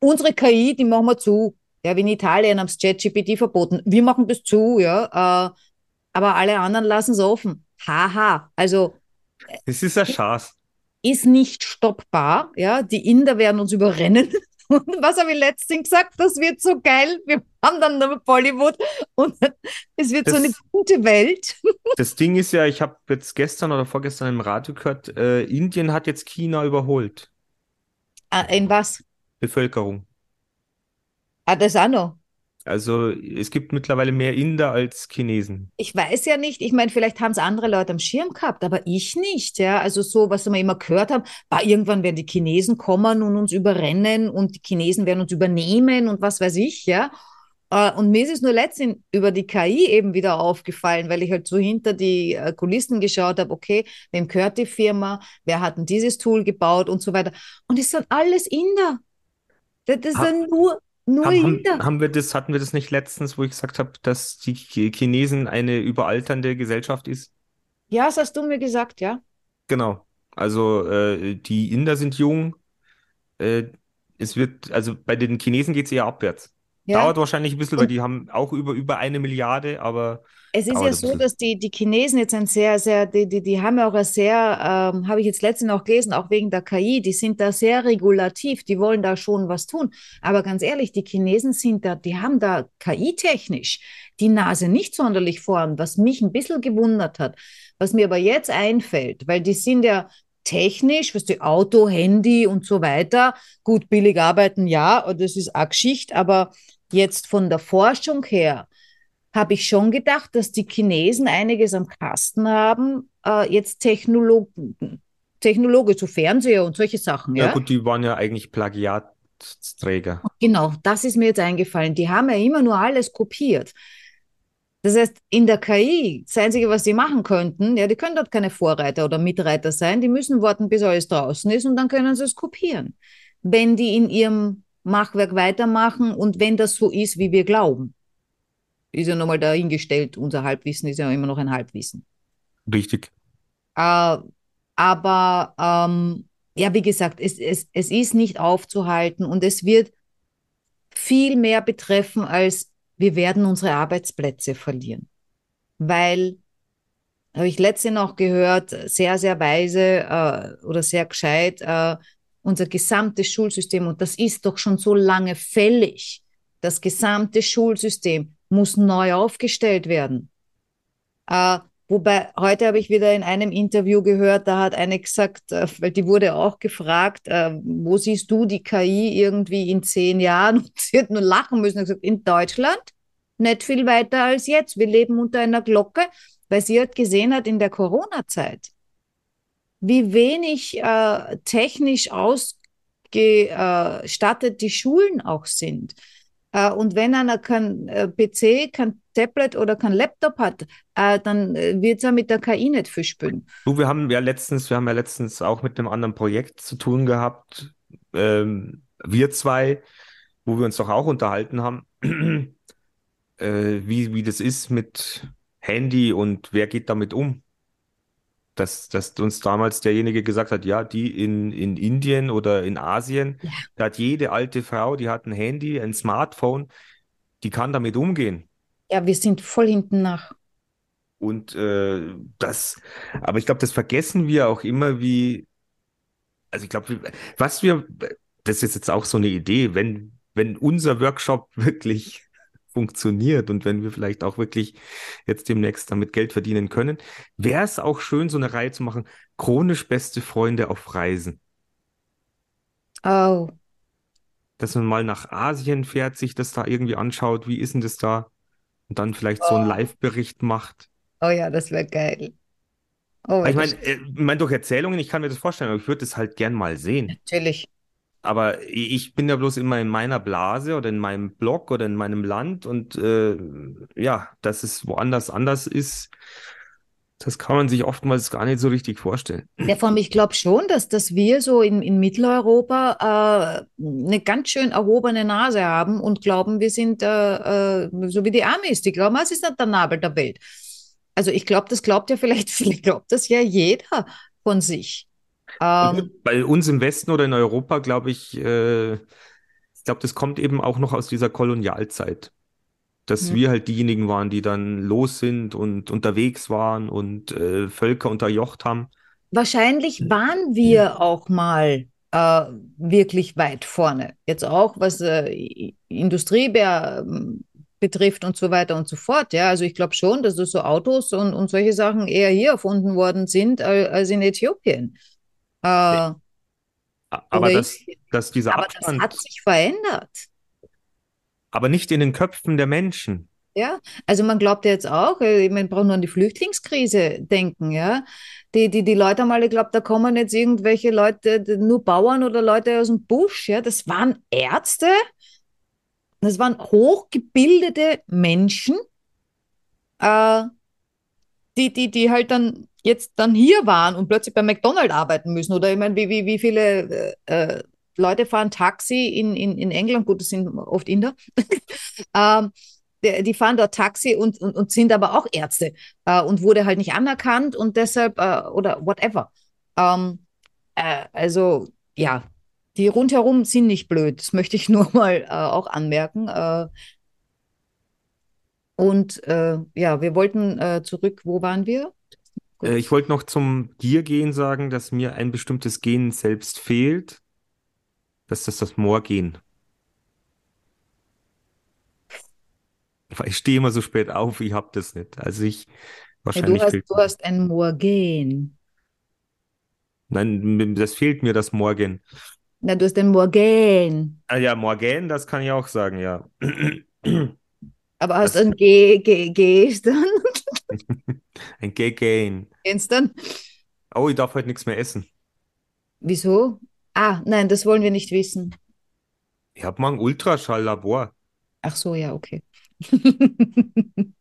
unsere KI, die machen wir zu. Ja, wie in Italien haben es ChatGPT verboten. Wir machen das zu, ja, äh, aber alle anderen lassen es offen. Haha, also. Es ist ein Schatz. Ist nicht stoppbar, ja. Die Inder werden uns überrennen. Und was habe ich letztens gesagt? Das wird so geil. Wir haben dann noch Bollywood und es wird das, so eine gute Welt. Das Ding ist ja, ich habe jetzt gestern oder vorgestern im Radio gehört, äh, Indien hat jetzt China überholt. Ah, in was? Bevölkerung. Ah, das auch noch. Also es gibt mittlerweile mehr Inder als Chinesen. Ich weiß ja nicht, ich meine, vielleicht haben es andere Leute am Schirm gehabt, aber ich nicht, ja. Also so, was wir immer gehört haben, war irgendwann werden die Chinesen kommen und uns überrennen und die Chinesen werden uns übernehmen und was weiß ich, ja. Äh, und mir ist es nur letztens über die KI eben wieder aufgefallen, weil ich halt so hinter die äh, Kulissen geschaut habe, okay, wem gehört die Firma, wer hat denn dieses Tool gebaut und so weiter. Und es sind alles Inder. Das sind nur nur haben, haben, wir das, hatten wir das nicht letztens, wo ich gesagt habe, dass die Chinesen eine überalternde Gesellschaft ist? Ja, das hast du mir gesagt, ja. Genau. Also äh, die Inder sind jung. Äh, es wird, also bei den Chinesen geht es eher abwärts. Ja. Dauert wahrscheinlich ein bisschen, weil die haben auch über, über eine Milliarde, aber es ist ja so, dass die, die Chinesen jetzt ein sehr, sehr, die, die, die haben ja auch ein sehr, ähm, habe ich jetzt letztens auch gelesen, auch wegen der KI, die sind da sehr regulativ, die wollen da schon was tun. Aber ganz ehrlich, die Chinesen sind da, die haben da KI-technisch die Nase nicht sonderlich vorn, was mich ein bisschen gewundert hat. Was mir aber jetzt einfällt, weil die sind ja technisch, was die Auto, Handy und so weiter, gut, billig arbeiten, ja, das ist auch Geschichte, aber jetzt von der Forschung her, habe ich schon gedacht, dass die Chinesen einiges am Kasten haben, äh, jetzt Technolog Technologe zu Fernseher und solche Sachen. Ja? ja, gut, die waren ja eigentlich Plagiatsträger. Genau, das ist mir jetzt eingefallen. Die haben ja immer nur alles kopiert. Das heißt, in der KI, das Einzige, was sie machen könnten, ja, die können dort keine Vorreiter oder Mitreiter sein, die müssen warten, bis alles draußen ist und dann können sie es kopieren. Wenn die in ihrem Machwerk weitermachen und wenn das so ist, wie wir glauben ist ja nochmal dahingestellt, unser Halbwissen ist ja immer noch ein Halbwissen. Richtig. Äh, aber ähm, ja, wie gesagt, es, es, es ist nicht aufzuhalten und es wird viel mehr betreffen, als wir werden unsere Arbeitsplätze verlieren. Weil, habe ich letzte noch gehört, sehr, sehr weise äh, oder sehr gescheit, äh, unser gesamtes Schulsystem, und das ist doch schon so lange fällig, das gesamte Schulsystem muss neu aufgestellt werden. Äh, wobei, heute habe ich wieder in einem Interview gehört, da hat eine gesagt, äh, weil die wurde auch gefragt, äh, wo siehst du die KI irgendwie in zehn Jahren? Und sie hat nur lachen müssen und gesagt, in Deutschland nicht viel weiter als jetzt. Wir leben unter einer Glocke, weil sie hat gesehen hat in der Corona-Zeit, wie wenig äh, technisch ausgestattet die Schulen auch sind. Äh, und wenn einer kein äh, PC, kein Tablet oder kein Laptop hat, äh, dann wird er mit der KI nicht viel spielen. Du, wir haben ja letztens, wir haben ja letztens auch mit einem anderen Projekt zu tun gehabt, ähm, wir zwei, wo wir uns doch auch unterhalten haben, äh, wie, wie das ist mit Handy und wer geht damit um dass, dass uns damals derjenige gesagt hat, ja, die in, in Indien oder in Asien, ja. da hat jede alte Frau, die hat ein Handy, ein Smartphone, die kann damit umgehen. Ja, wir sind voll hinten nach. Und äh, das, aber ich glaube, das vergessen wir auch immer, wie, also ich glaube, was wir, das ist jetzt auch so eine Idee, wenn, wenn unser Workshop wirklich funktioniert und wenn wir vielleicht auch wirklich jetzt demnächst damit Geld verdienen können, wäre es auch schön, so eine Reihe zu machen, chronisch beste Freunde auf Reisen. Oh, Dass man mal nach Asien fährt, sich das da irgendwie anschaut, wie ist denn das da? Und dann vielleicht so einen oh, Live-Bericht macht. oh ja, das wäre geil. Oh, ich meine, äh, ich meine, durch Erzählungen, ich kann mir das vorstellen, aber ich würde es halt gern mal sehen. natürlich. Aber ich bin ja bloß immer in meiner Blase oder in meinem Blog oder in meinem Land und äh, ja, dass es woanders anders ist, das kann man sich oftmals gar nicht so richtig vorstellen. Ja, vor allem, ich glaube schon, dass, dass wir so in, in Mitteleuropa äh, eine ganz schön erhobene Nase haben und glauben, wir sind äh, äh, so wie die Amis. Die glauben, es ist nicht der Nabel der Welt. Also ich glaube, das glaubt ja vielleicht, vielleicht glaubt das ja jeder von sich. Ähm, Bei uns im Westen oder in Europa, glaube ich, äh, ich glaube, das kommt eben auch noch aus dieser Kolonialzeit. Dass hm. wir halt diejenigen waren, die dann los sind und unterwegs waren und äh, Völker unterjocht haben. Wahrscheinlich waren wir auch mal äh, wirklich weit vorne. Jetzt auch, was äh, I- Industrie be betrifft und so weiter und so fort. Ja, also ich glaube schon, dass das so Autos und, und solche Sachen eher hier erfunden worden sind al- als in Äthiopien. Äh, Aber oder dass, dieser Aber das Abstand, hat sich verändert. aber nicht in den Köpfen der Menschen. Ja, also man glaubt ja jetzt auch, äh, man braucht nur an die Flüchtlingskrise denken, ja. Die, die, die Leute haben alle geglaubt, da kommen jetzt irgendwelche Leute, nur Bauern oder Leute aus dem Busch, ja. Das waren Ärzte, das waren hochgebildete Menschen, äh, die, die, die halt dann jetzt dann hier waren und plötzlich bei McDonald's arbeiten müssen. Oder ich meine, wie, wie, wie viele äh, äh, Leute fahren Taxi in, in, in England, gut, das sind oft Inder, ähm, die, die fahren dort Taxi und, und, und sind aber auch Ärzte äh, und wurde halt nicht anerkannt und deshalb, äh, oder whatever. Ähm, äh, also, ja, die rundherum sind nicht blöd, das möchte ich nur mal äh, auch anmerken. Und äh, ja, wir wollten äh, zurück, wo waren wir? Äh, ich wollte noch zum Giergen sagen, dass mir ein bestimmtes Gen selbst fehlt. Das ist das Moorgen. Ich stehe immer so spät auf, ich habe das nicht. Also ich, Ja, du wahrscheinlich hast, du hast ein Morgen. Nein, das fehlt mir, das Morgen. Na, du hast ein Morgen. Ah ja, Morgen, das kann ich auch sagen, ja. Aber hast Das, ein G, G, gestern? ein Gegen. Gestern? Oh, ich darf heute nichts mehr essen. Wieso? Ah, nein, das wollen wir nicht wissen. Ich habe mal ein Ultraschalllabor. Ach so, ja, okay.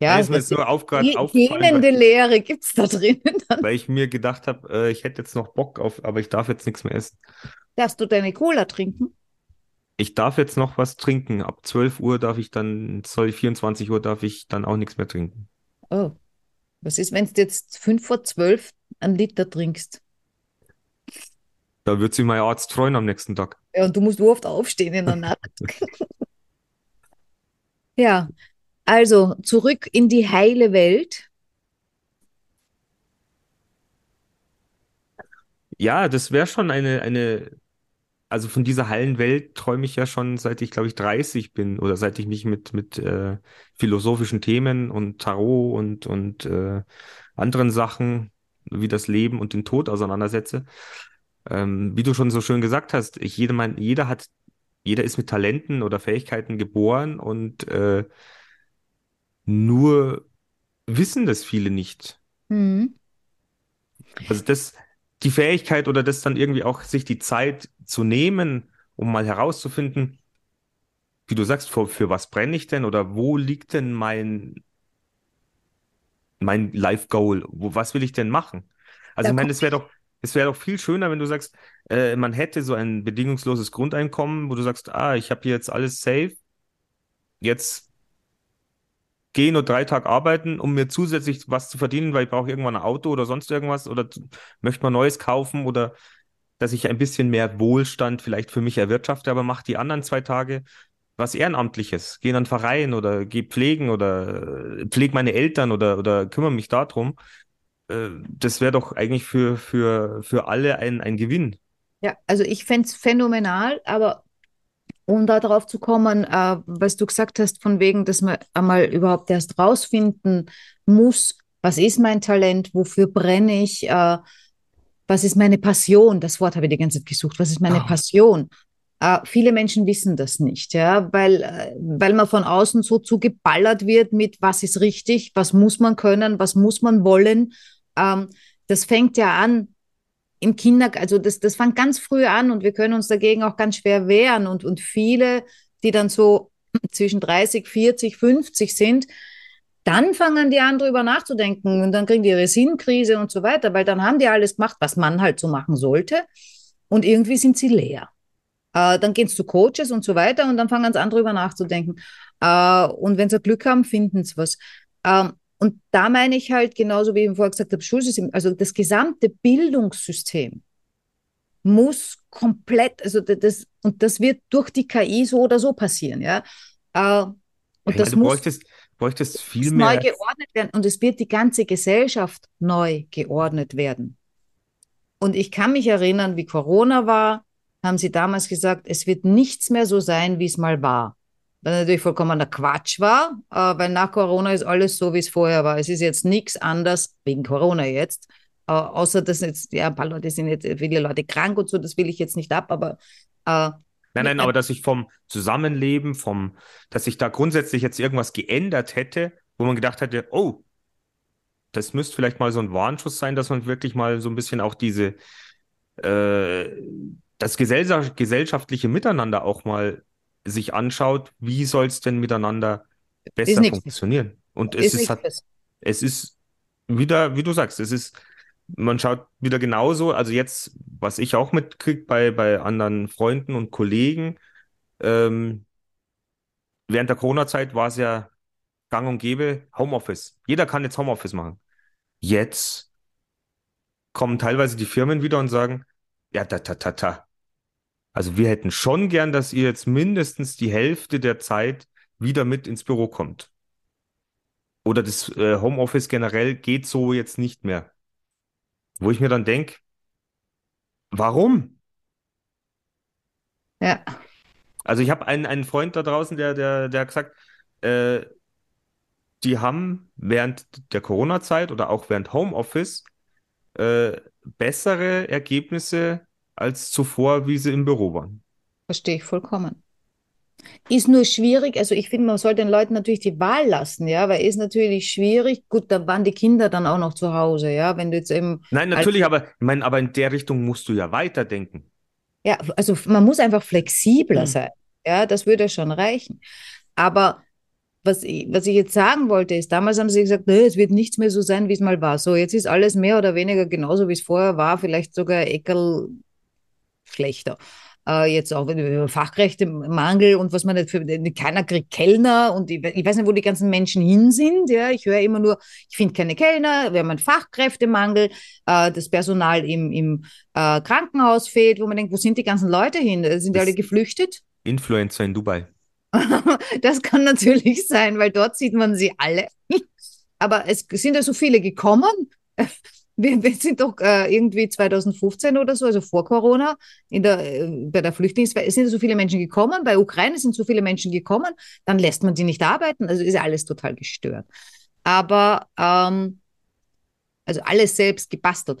Ja, ist mir jetzt nur auf, grad Ge- aufgefallen, gähnende Leere gibt es da drinnen. Dann weil ich mir gedacht habe, äh, ich hätte jetzt noch Bock auf, aber ich darf jetzt nichts mehr essen. darfst du deine Cola trinken. Ich darf jetzt noch was trinken. Ab 12 Uhr darf ich dann, sorry, 24 Uhr darf ich dann auch nichts mehr trinken. Oh, was ist, wenn du jetzt fünf vor zwölf einen Liter trinkst? Da wird sich mein Arzt freuen am nächsten Tag. Ja, und du musst oft aufstehen in der Nacht. Ja, also zurück in die heile Welt. Ja, das wäre schon eine, eine, also von dieser heilen Welt träume ich ja schon seit ich, glaube ich, 30 bin oder seit ich mich mit, mit äh, philosophischen Themen und Tarot und, und äh, anderen Sachen wie das Leben und den Tod auseinandersetze. Ähm, wie du schon so schön gesagt hast, ich, jeder, mein, jeder hat, jeder ist mit Talenten oder Fähigkeiten geboren und äh, nur wissen das viele nicht. Hm. Also das, die Fähigkeit oder das dann irgendwie auch sich die Zeit zu nehmen, um mal herauszufinden, wie du sagst, für, für was brenne ich denn oder wo liegt denn mein, mein Life Goal? Wo, was will ich denn machen? Also Da ich meine, es wäre doch, es wäre doch viel schöner, wenn du sagst, äh, man hätte so ein bedingungsloses Grundeinkommen, wo du sagst, ah, ich habe hier jetzt alles safe, jetzt gehe nur drei Tage arbeiten, um mir zusätzlich was zu verdienen, weil ich brauche irgendwann ein Auto oder sonst irgendwas oder möchte mal Neues kaufen oder dass ich ein bisschen mehr Wohlstand vielleicht für mich erwirtschafte, aber mache die anderen zwei Tage was Ehrenamtliches, gehe in einen Verein oder gehe pflegen oder äh, pflege meine Eltern oder, oder kümmere mich darum. Äh, das wäre doch eigentlich für, für, für alle ein, ein Gewinn. ja, also ich fände es phänomenal, aber um da drauf zu kommen, äh, was du gesagt hast, von wegen, dass man einmal überhaupt erst rausfinden muss, was ist mein Talent, wofür brenne ich, äh, was ist meine Passion? Das Wort habe ich die ganze Zeit gesucht. Was ist meine oh. Passion? Äh, viele Menschen wissen das nicht, ja, weil, äh, weil man von außen so zugeballert wird mit, was ist richtig, was muss man können, was muss man wollen. Ähm, das fängt ja an im Kindergarten, also das, das fängt ganz früh an und wir können uns dagegen auch ganz schwer wehren. Und, und viele, die dann so zwischen 30, 40, 50 sind, dann fangen die an, drüber nachzudenken und dann kriegen die ihre Sinnkrise und so weiter, weil dann haben die alles gemacht, was man halt so machen sollte und irgendwie sind sie leer. Äh, dann gehen sie zu Coaches und so weiter und dann fangen sie an, drüber nachzudenken. Äh, und wenn sie Glück haben, finden sie was. Ähm, und da meine ich halt, genauso wie ich vorher gesagt habe, Schulsystem, also das gesamte Bildungssystem muss komplett, also das, und das wird durch die KI so oder so passieren, ja. Äh, und ja, das du muss, bräuchtest, bräuchtest viel mehr. neu geordnet werden und es wird die ganze Gesellschaft neu geordnet werden. Und ich kann mich erinnern, wie Corona war, haben sie damals gesagt, es wird nichts mehr so sein, wie es mal war. Was natürlich vollkommener Quatsch war, äh, weil nach Corona ist alles so, wie es vorher war. Es ist jetzt nichts anders, wegen Corona jetzt, äh, außer dass jetzt, ja, ein paar Leute sind jetzt, viele Leute krank und so, das will ich jetzt nicht ab, aber äh, Nein, nein, aber dass sich vom Zusammenleben, vom, dass sich da grundsätzlich jetzt irgendwas geändert hätte, wo man gedacht hätte, oh, das müsste vielleicht mal so ein Warnschuss sein, dass man wirklich mal so ein bisschen auch diese, äh, das gesellschaftliche Miteinander auch mal sich anschaut, wie soll es denn miteinander besser funktionieren. Und es ist, halt, es ist wieder, wie du sagst, es ist, man schaut wieder genauso, also jetzt, was ich auch mitkriege bei, bei anderen Freunden und Kollegen, ähm, während der Corona-Zeit war es ja gang und gäbe Homeoffice. Jeder kann jetzt Homeoffice machen. Jetzt kommen teilweise die Firmen wieder und sagen, ja, ta, ta, ta, ta. Also wir hätten schon gern, dass ihr jetzt mindestens die Hälfte der Zeit wieder mit ins Büro kommt. Oder das äh, Homeoffice generell geht so jetzt nicht mehr. Wo ich mir dann denke, warum? Ja. Also ich habe einen, einen Freund da draußen, der, der, der hat gesagt, äh, die haben während der Corona-Zeit oder auch während Homeoffice äh, bessere Ergebnisse als zuvor, wie sie im Büro waren. Verstehe ich vollkommen. Ist nur schwierig, also ich finde, man soll den Leuten natürlich die Wahl lassen, ja, weil ist natürlich schwierig. Gut, da waren die Kinder dann auch noch zu Hause, ja, wenn du jetzt eben. Nein, natürlich, aber ich meine, aber in der Richtung musst du ja weiterdenken. Ja, also man muss einfach flexibler mhm. sein. Ja, das würde schon reichen. Aber was ich, was ich jetzt sagen wollte, ist, damals haben sie gesagt, es wird nichts mehr so sein, wie es mal war. So, jetzt ist alles mehr oder weniger genauso, wie es vorher war, vielleicht sogar Eckel schlechter. Äh, jetzt auch Fachkräftemangel und was man nicht für, keiner kriegt Kellner und ich, ich, weiß nicht, wo die ganzen Menschen hin sind. Ja, ich höre immer nur, ich finde keine Kellner, wir haben einen Fachkräftemangel, äh, das Personal im, im äh, Krankenhaus fehlt, wo man denkt, wo sind die ganzen Leute hin? Sind die alle geflüchtet? Influencer in Dubai. das kann natürlich sein, weil dort sieht man sie alle. Aber es sind ja so viele gekommen. Wir, wir sind doch äh, irgendwie 2015 oder so, also vor Corona, in der, äh, bei der Flüchtlingswelle, sind so viele Menschen gekommen, bei Ukraine sind so viele Menschen gekommen, dann lässt man die nicht arbeiten, also ist alles total gestört. Aber ähm, also alles selbst gebastelt.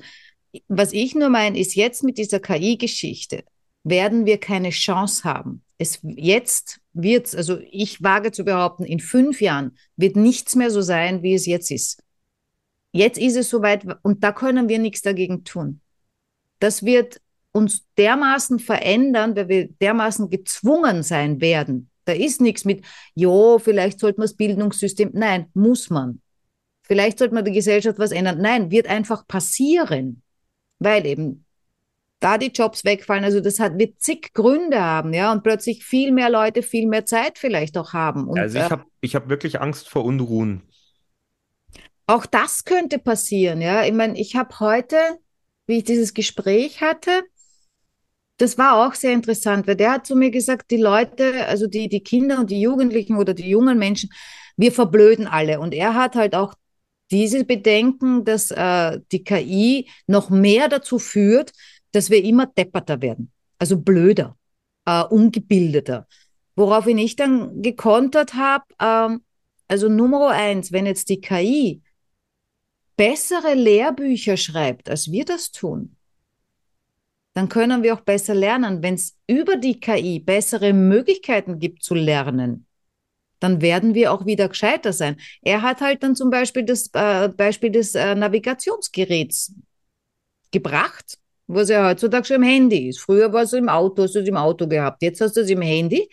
Was ich nur meine, ist jetzt mit dieser KI-Geschichte werden wir keine Chance haben. Es jetzt wird, also ich wage zu behaupten, in fünf Jahren wird nichts mehr so sein, wie es jetzt ist. Jetzt ist es soweit und da können wir nichts dagegen tun. Das wird uns dermaßen verändern, weil wir dermaßen gezwungen sein werden. Da ist nichts mit, jo, vielleicht sollte man das Bildungssystem, nein, muss man. Vielleicht sollte man die Gesellschaft was ändern. Nein, wird einfach passieren, weil eben da die Jobs wegfallen. Also das hat, wird zig Gründe haben, ja, und plötzlich viel mehr Leute viel mehr Zeit vielleicht auch haben. Und, also ich habe ich hab wirklich Angst vor Unruhen. Auch das könnte passieren, ja. Ich meine, ich habe heute, wie ich dieses Gespräch hatte, das war auch sehr interessant, weil der hat zu mir gesagt, die Leute, also die, die Kinder und die Jugendlichen oder die jungen Menschen, wir verblöden alle. Und er hat halt auch diese Bedenken, dass äh, die KI noch mehr dazu führt, dass wir immer depperter werden, also blöder. äh, ungebildeter. Woraufhin ich dann gekontert habe, ähm, also Nummer eins, wenn jetzt die KI bessere Lehrbücher schreibt, als wir das tun, dann können wir auch besser lernen. Wenn es über die KI bessere Möglichkeiten gibt zu lernen, dann werden wir auch wieder gescheiter sein. Er hat halt dann zum Beispiel das äh, Beispiel des äh, Navigationsgeräts gebracht, was ja heutzutage schon im Handy ist. Früher war es im Auto, hast du es im Auto gehabt, jetzt hast du es im Handy.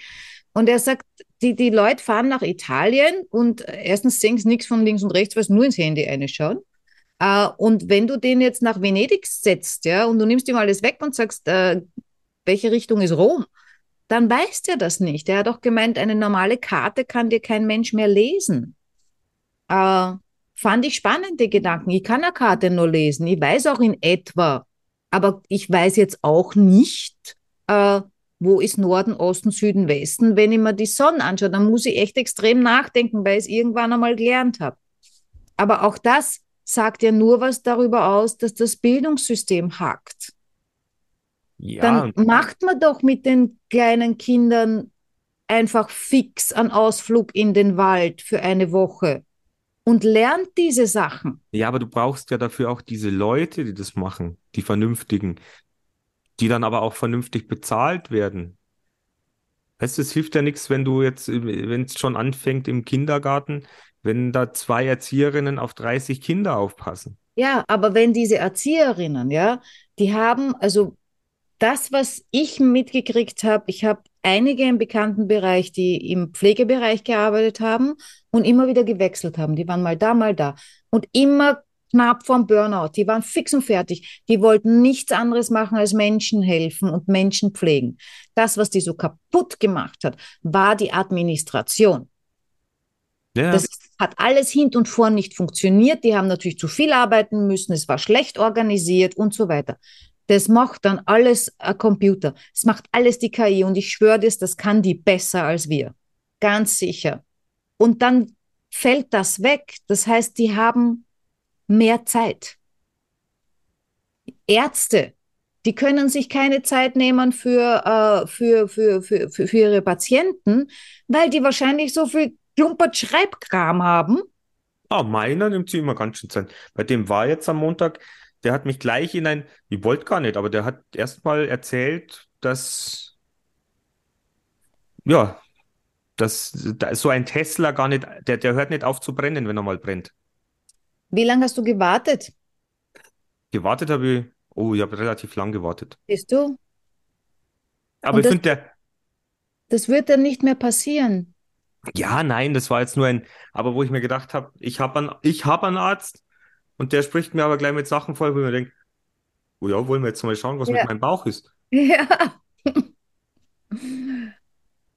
Und er sagt, die, die Leute fahren nach Italien und erstens sehen sie nichts von links und rechts, weil sie nur ins Handy einschauen. Äh, und wenn du den jetzt nach Venedig setzt, ja, und du nimmst ihm alles weg und sagst, äh, welche Richtung ist Rom, dann weiß der das nicht. Er hat auch gemeint, eine normale Karte kann dir kein Mensch mehr lesen. Äh, fand ich spannende Gedanken. Ich kann eine Karte nur lesen. Ich weiß auch in etwa, aber ich weiß jetzt auch nicht, äh, wo ist Norden, Osten, Süden, Westen. Wenn ich mir die Sonne anschaue, dann muss ich echt extrem nachdenken, weil ich es irgendwann einmal gelernt habe. Aber auch das sagt ja nur was darüber aus, dass das Bildungssystem hackt. Ja. Dann macht man doch mit den kleinen Kindern einfach fix einen Ausflug in den Wald für eine Woche und lernt diese Sachen. Ja, aber du brauchst ja dafür auch diese Leute, die das machen, die Vernünftigen, die dann aber auch vernünftig bezahlt werden. Weißt du, es hilft ja nichts, wenn du jetzt, wenn es schon anfängt im Kindergarten, wenn da zwei Erzieherinnen auf 30 Kinder aufpassen. Ja, aber wenn diese Erzieherinnen, ja, die haben, also das, was ich mitgekriegt habe, ich habe einige im bekannten Bereich, die im Pflegebereich gearbeitet haben und immer wieder gewechselt haben. Die waren mal da, mal da. Und immer knapp vorm Burnout. Die waren fix und fertig. Die wollten nichts anderes machen als Menschen helfen und Menschen pflegen. Das, was die so kaputt gemacht hat, war die Administration. Ja. Das hat alles hinten und vorn nicht funktioniert. Die haben natürlich zu viel arbeiten müssen. Es war schlecht organisiert und so weiter. Das macht dann alles ein Computer. Das macht alles die KI und ich schwöre dir, das kann die besser als wir. Ganz sicher. Und dann fällt das weg. Das heißt, die haben mehr Zeit. Ärzte, die können sich keine Zeit nehmen für, äh, für, für, für, für, für ihre Patienten, weil die wahrscheinlich so viel Klumpert Schreibkram haben. Ah, meiner nimmt sie immer ganz schön Zeit. Bei dem war jetzt am Montag, der hat mich gleich in ein, ich wollte gar nicht, aber der hat erstmal erzählt, dass, ja, dass da so ein Tesla gar nicht, der, der hört nicht auf zu brennen, wenn er mal brennt. Wie lange hast du gewartet? Gewartet habe ich, oh, ich habe relativ lang gewartet. Bist du? Aber Und ich finde, der. Das wird dann nicht mehr passieren. Ja, nein, das war jetzt nur ein, aber wo ich mir gedacht habe, ich habe einen, ich hab einen Arzt und der spricht mir aber gleich mit Sachen voll, wo ich mir denke, oh ja, wollen wir jetzt mal schauen, was ja. mit meinem Bauch ist. Ja.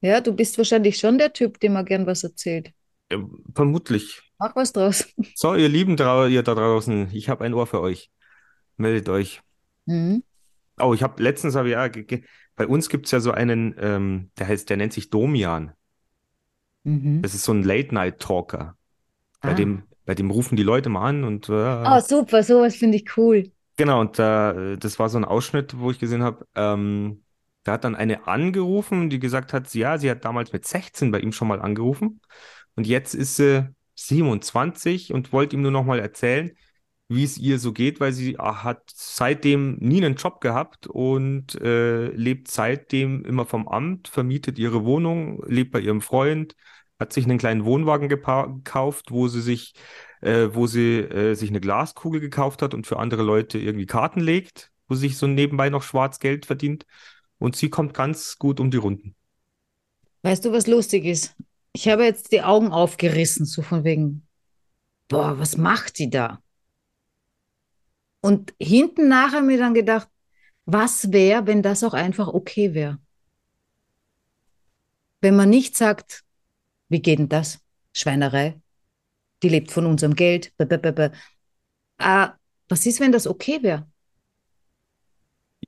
Ja, du bist wahrscheinlich schon der Typ, dem man gern was erzählt. Ja, vermutlich. Mach was draus. So, ihr Lieben, ihr da draußen, ich habe ein Ohr für euch. Meldet euch. Mhm. Oh, ich habe letztens habe ich ja, bei uns gibt es ja so einen, ähm, der heißt, der nennt sich Domian. Mhm. Das ist so ein Late-Night-Talker. Bei ah. dem, bei dem rufen die Leute mal an und. Äh, oh, super, sowas finde ich cool. Genau, und äh, das war so ein Ausschnitt, wo ich gesehen habe, ähm, da hat dann eine angerufen, die gesagt hat, ja, sie hat damals mit 16 bei ihm schon mal angerufen und jetzt ist sie 27 und wollte ihm nur noch mal erzählen, wie es ihr so geht, weil sie ah, hat seitdem nie einen Job gehabt und äh, lebt seitdem immer vom Amt, vermietet ihre Wohnung, lebt bei ihrem Freund, hat sich einen kleinen Wohnwagen gekauft, wo sie sich, äh, wo sie äh, sich eine Glaskugel gekauft hat und für andere Leute irgendwie Karten legt, wo sie sich so nebenbei noch Schwarzgeld verdient. Und sie kommt ganz gut um die Runden. Weißt du, was lustig ist? Ich habe jetzt die Augen aufgerissen, so von wegen, boah, was macht die da? Und hinten nachher mir dann gedacht, was wäre, wenn das auch einfach okay wäre? Wenn man nicht sagt, wie geht denn das? Schweinerei. Die lebt von unserem Geld. Ah, was ist, wenn das okay wäre?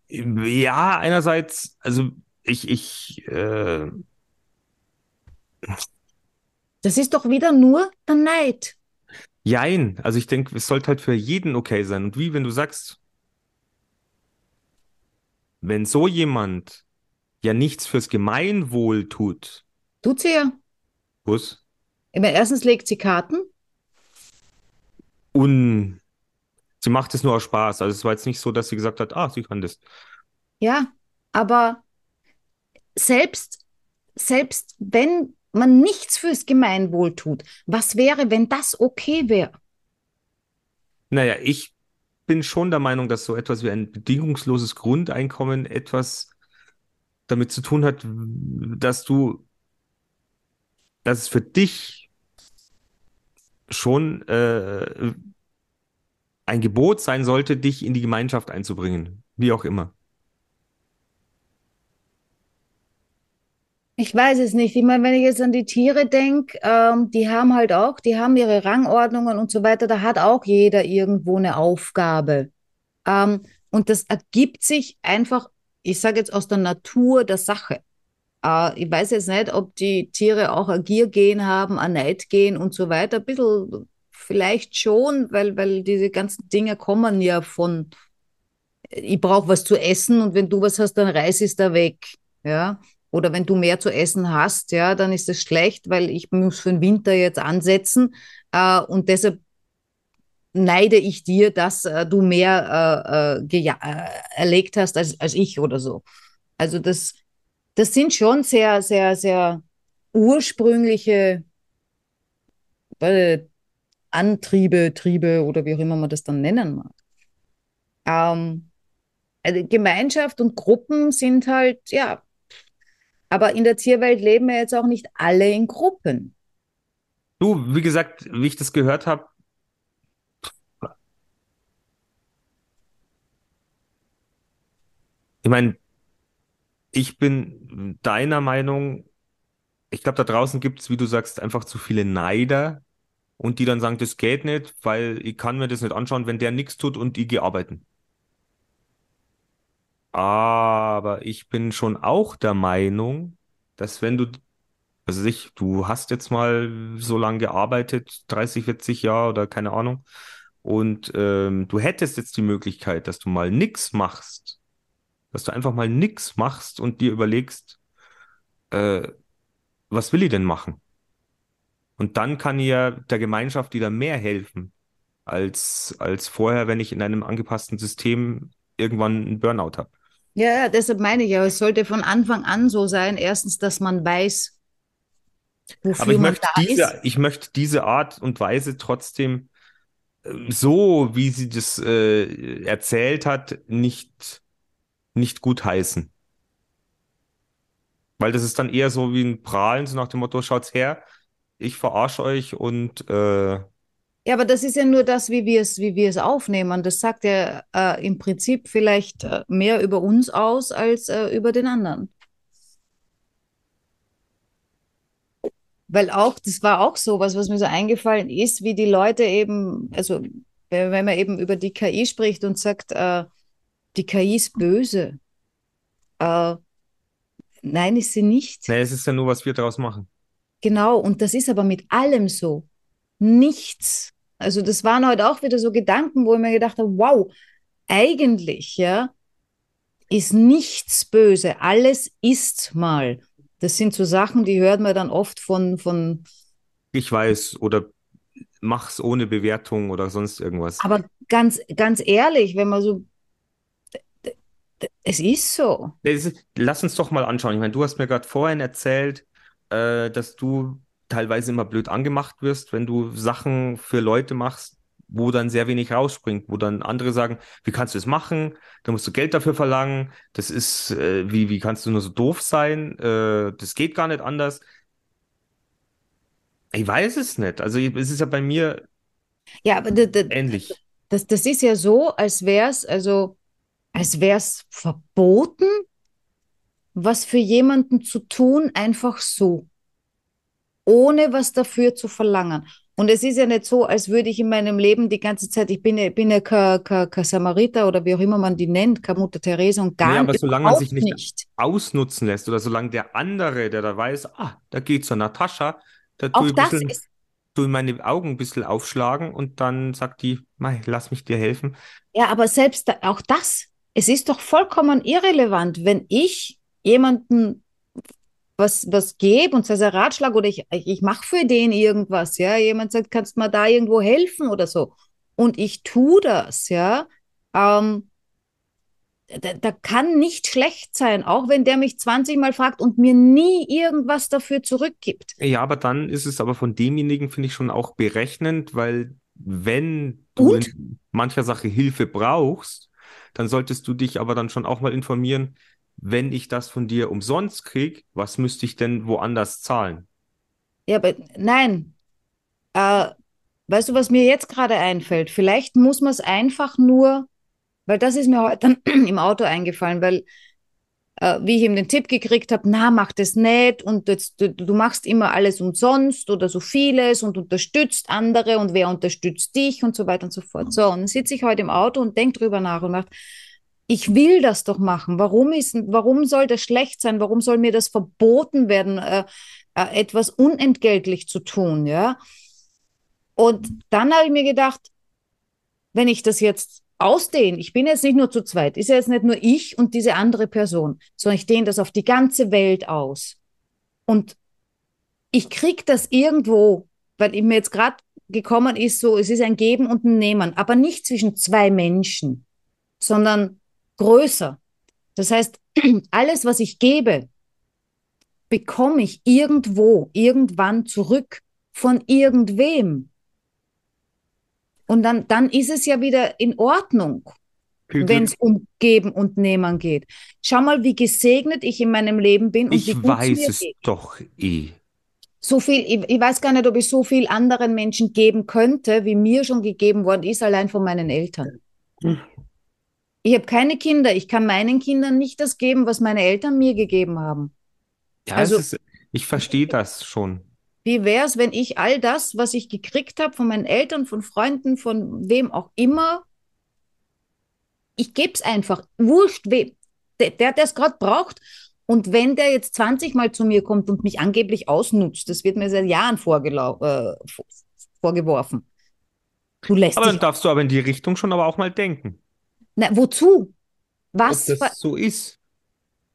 Ja, einerseits, also ich, ich, äh... Das ist doch wieder nur der Neid. Jein, also ich denke, es sollte halt für jeden okay sein. Und wie, wenn du sagst, wenn so jemand ja nichts fürs Gemeinwohl tut. Tut sie ja. Was? Ich meine, erstens legt sie Karten. Und sie macht es nur aus Spaß. Also es war jetzt nicht so, dass sie gesagt hat, ah, sie kann das. Ja, aber selbst, selbst wenn man nichts fürs Gemeinwohl tut, was wäre, wenn das okay wäre? Naja, ich bin schon der Meinung, dass so etwas wie ein bedingungsloses Grundeinkommen etwas damit zu tun hat, dass du, dass es für dich schon äh, ein Gebot sein sollte, dich in die Gemeinschaft einzubringen, wie auch immer. Ich weiß es nicht. Ich meine, wenn ich jetzt an die Tiere denke, ähm, die haben halt auch, die haben ihre Rangordnungen und so weiter. Da hat auch jeder irgendwo eine Aufgabe. Ähm, und das ergibt sich einfach, ich sage jetzt aus der Natur der Sache. Äh, ich weiß jetzt nicht, ob die Tiere auch ein Giergen haben, ein Neidgen und so weiter. Ein bisschen vielleicht schon, weil, weil diese ganzen Dinge kommen ja von, ich brauche was zu essen und wenn du was hast, dann reiß es da weg. Ja. Oder wenn du mehr zu essen hast, ja, dann ist das schlecht, weil ich muss für den Winter jetzt ansetzen. Äh, und deshalb neide ich dir, dass äh, du mehr äh, äh, äh, erlegt hast als, als ich oder so. Also das, das sind schon sehr, sehr, sehr ursprüngliche äh, Antriebe, Triebe oder wie auch immer man das dann nennen mag. Ähm, also Gemeinschaft und Gruppen sind halt, ja, aber in der Tierwelt leben ja jetzt auch nicht alle in Gruppen. Du, wie gesagt, wie ich das gehört habe, ich meine, ich bin deiner Meinung, ich glaube, da draußen gibt es, wie du sagst, einfach zu viele Neider und die dann sagen, das geht nicht, weil ich kann mir das nicht anschauen, wenn der nichts tut und ich gehe arbeiten. Aber ich bin schon auch der Meinung, dass wenn du, also ich, du hast jetzt mal so lange gearbeitet, 30, 40 Jahre oder keine Ahnung, und ähm, du hättest jetzt die Möglichkeit, dass du mal nichts machst, dass du einfach mal nichts machst und dir überlegst, äh, was will ich denn machen? Und dann kann ja der Gemeinschaft wieder mehr helfen als, als vorher, wenn ich in einem angepassten System irgendwann einen Burnout habe. Ja, ja, deshalb meine ich ja, es sollte von Anfang an so sein, erstens, dass man weiß, wofür Aber ich man möchte da diese, ist. ich möchte diese Art und Weise trotzdem äh, so, wie sie das äh, erzählt hat, nicht, nicht gut heißen. Weil das ist dann eher so wie ein Prahlen, so nach dem Motto, schaut's her, ich verarsche euch und äh, Ja, aber das ist ja nur das, wie wir es, wie wir es aufnehmen. Das sagt ja äh, im Prinzip vielleicht äh, mehr über uns aus als äh, über den anderen. Weil auch, das war auch so was, was mir so eingefallen ist, wie die Leute eben, also wenn man eben über die KI spricht und sagt, äh, die KI ist böse. Äh, nein, ist sie nicht. naja, es ist ja nur, was wir daraus machen. Genau, und das ist aber mit allem so. Nichts. Also das waren heute auch wieder so Gedanken, wo ich mir gedacht habe, wow, eigentlich, ja, ist nichts böse. Alles ist mal. Das sind so Sachen, die hört man dann oft von, von, Ich weiß oder mach's ohne Bewertung oder sonst irgendwas. aber ganz, ganz ehrlich, wenn man so, es ist so. Lass uns doch mal anschauen. Ich meine, du hast mir gerade vorhin erzählt, äh, dass du teilweise immer blöd angemacht wirst, wenn du Sachen für Leute machst, wo dann sehr wenig rausspringt, wo dann andere sagen, wie kannst du das machen? Da musst du Geld dafür verlangen. Das ist, äh, wie, wie kannst du nur so doof sein? Äh, das geht gar nicht anders. Ich weiß es nicht. Also es ist ja bei mir Ja, aber ähnlich. das, das ist ja so, als wäre es, also, als wäre es verboten, was für jemanden zu tun, einfach so, ohne was dafür zu verlangen. Und es ist ja nicht so, als würde ich in meinem Leben die ganze Zeit, ich bin ja, bin ja kein, kein, kein Samariter oder wie auch immer man die nennt, keine Mutter Therese und gar Nee, aber solange man sich nicht nicht. ausnutzen lässt oder solange der andere, der da weiß, ah, da geht zur Natascha, da tue ich bisschen, tue meine Augen ein bisschen aufschlagen und dann sagt die, mei, lass mich dir helfen. ja, aber selbst da, auch das, es ist doch vollkommen irrelevant, wenn ich jemanden was, was gebe und sei ein Ratschlag oder ich, ich mache für den irgendwas, ja. Jemand sagt, kannst du mir da irgendwo helfen oder so. Und ich tue das, ja. Ähm, da, da kann nicht schlecht sein, auch wenn der mich 20 Mal fragt und mir nie irgendwas dafür zurückgibt. Ja, aber dann ist es aber von demjenigen, finde ich, schon auch berechnend, weil wenn du Und? in mancher Sache Hilfe brauchst, dann solltest du dich aber dann schon auch mal informieren, wenn ich das von dir umsonst krieg, was müsste ich denn woanders zahlen? Ja, aber nein. Äh, weißt du, was mir jetzt gerade einfällt? Vielleicht muss man es einfach nur, weil das ist mir heute im Auto eingefallen, weil äh, wie ich ihm den Tipp gekriegt habe, na, mach das nicht und jetzt, du, du machst immer alles umsonst oder so vieles und unterstützt andere und wer unterstützt dich und so weiter und so fort. So, und dann sitze ich heute im Auto und denke drüber nach und mache, ich will das doch machen. Warum ist, warum soll das schlecht sein? Warum soll mir das verboten werden, äh, äh, etwas unentgeltlich zu tun, ja? Und dann habe ich mir gedacht, wenn ich das jetzt ausdehne, ich bin jetzt nicht nur zu zweit, ist ja jetzt nicht nur ich und diese andere Person, sondern ich dehne das auf die ganze Welt aus. Und ich kriege das irgendwo, weil mir jetzt gerade gekommen ist, so, es ist ein Geben und ein Nehmen, aber nicht zwischen zwei Menschen, sondern größer. Das heißt, alles, was ich gebe, bekomme ich irgendwo, irgendwann zurück von irgendwem. Und dann, dann ist es ja wieder in Ordnung, wenn es um Geben und Nehmen geht. Schau mal, wie gesegnet ich in meinem Leben bin und Ich weiß mir es geht. doch eh. So viel, ich, ich weiß gar nicht, ob ich so viel anderen Menschen geben könnte, wie mir schon gegeben worden ist, allein von meinen Eltern. Hm. Ich habe keine Kinder. Ich kann meinen Kindern nicht das geben, was meine Eltern mir gegeben haben. Ja, Also- ist, ich verstehe das schon. Wie wäre es, wenn ich all das, was ich gekriegt habe von meinen Eltern, von Freunden, von wem auch immer, ich gebe es einfach. Wurscht, wem. Der, der es gerade braucht. Und wenn der jetzt 20 Mal zu mir kommt und mich angeblich ausnutzt, das wird mir seit Jahren äh, vor- vorgeworfen. Du lässt Aber dann darfst du aber in die Richtung schon aber auch mal denken, Na, wozu? Was ob das so ist.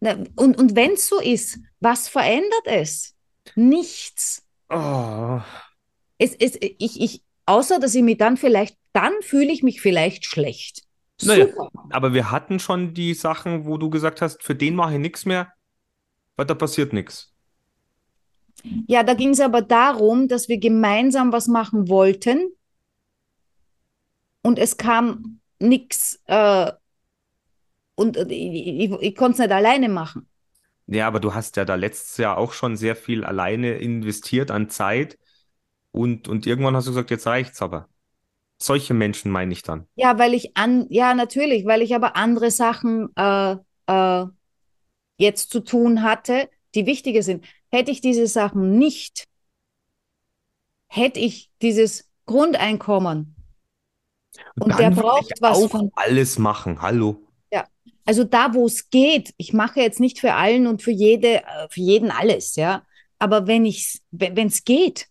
na, und und wenn es so ist, was verändert es? Nichts. Oh. Es, es, ich, ich, außer dass ich mich dann vielleicht, dann fühle ich mich vielleicht schlecht. Naja. Super. Aber wir hatten schon die Sachen, wo du gesagt hast, für den mache ich nichts mehr, weil da passiert nichts. Ja, da ging es aber darum, dass wir gemeinsam was machen wollten und es kam nichts äh, und äh, ich, ich, ich konnte es nicht alleine machen. Ja, aber du hast ja da letztes Jahr auch schon sehr viel alleine investiert an Zeit und, und irgendwann hast du gesagt, jetzt reicht's aber. Solche Menschen meine ich dann. Ja, weil ich an, ja, natürlich, weil ich aber andere Sachen äh, äh, jetzt zu tun hatte, die wichtiger sind. Hätte ich diese Sachen nicht, hätte ich dieses Grundeinkommen und der Dann würde braucht ich was auch von, alles machen. Hallo. also da, wo es geht, ich mache jetzt nicht für allen und für jede, äh, für jeden alles, ja. Aber wenn ich, wenn es geht,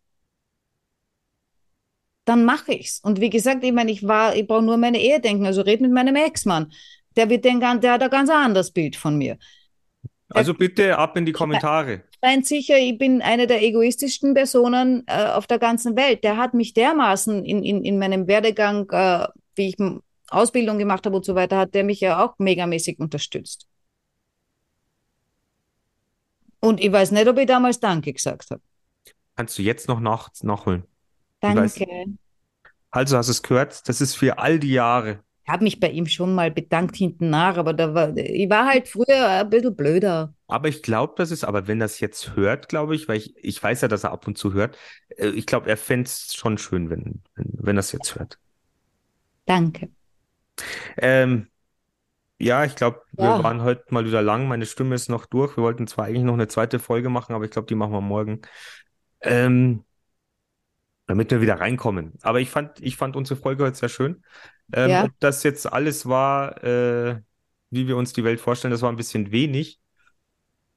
dann mache ich's. Und wie gesagt, ich meine, ich war, ich brauche nur meine Ehe denken, also red mit meinem Ex-Mann. Der wird den, gan- der hat ein ganz anderes Bild von mir. Also bitte ab in die Kommentare. Seien sicher, ich bin eine der egoistischsten Personen äh, auf der ganzen Welt. Der hat mich dermaßen in, in, in meinem Werdegang, äh, wie ich Ausbildung gemacht habe und so weiter, hat der mich ja auch megamäßig unterstützt. Und ich weiß nicht, ob ich damals Danke gesagt habe. Kannst du jetzt noch nach, nachholen. Danke. Also hast du es gehört, das ist für all die Jahre. Ich habe mich bei ihm schon mal bedankt hinten nach, aber da war, ich war halt früher ein bisschen blöder. Aber ich glaube, das ist, aber wenn das jetzt hört, glaube ich, weil ich, ich weiß ja, dass er ab und zu hört, äh, ich glaube, er fände es schon schön, wenn, wenn, wenn er es jetzt hört. Danke. Ähm, ja, ich glaube, wir Ja. waren heute mal wieder lang. Meine Stimme ist noch durch. Wir wollten zwar eigentlich noch eine zweite Folge machen, aber ich glaube, die machen wir morgen. Ähm, damit wir wieder reinkommen. Aber ich fand, ich fand unsere Folge heute sehr schön. Ähm, Ja. ob das jetzt alles war, äh, wie wir uns die Welt vorstellen, das war ein bisschen wenig.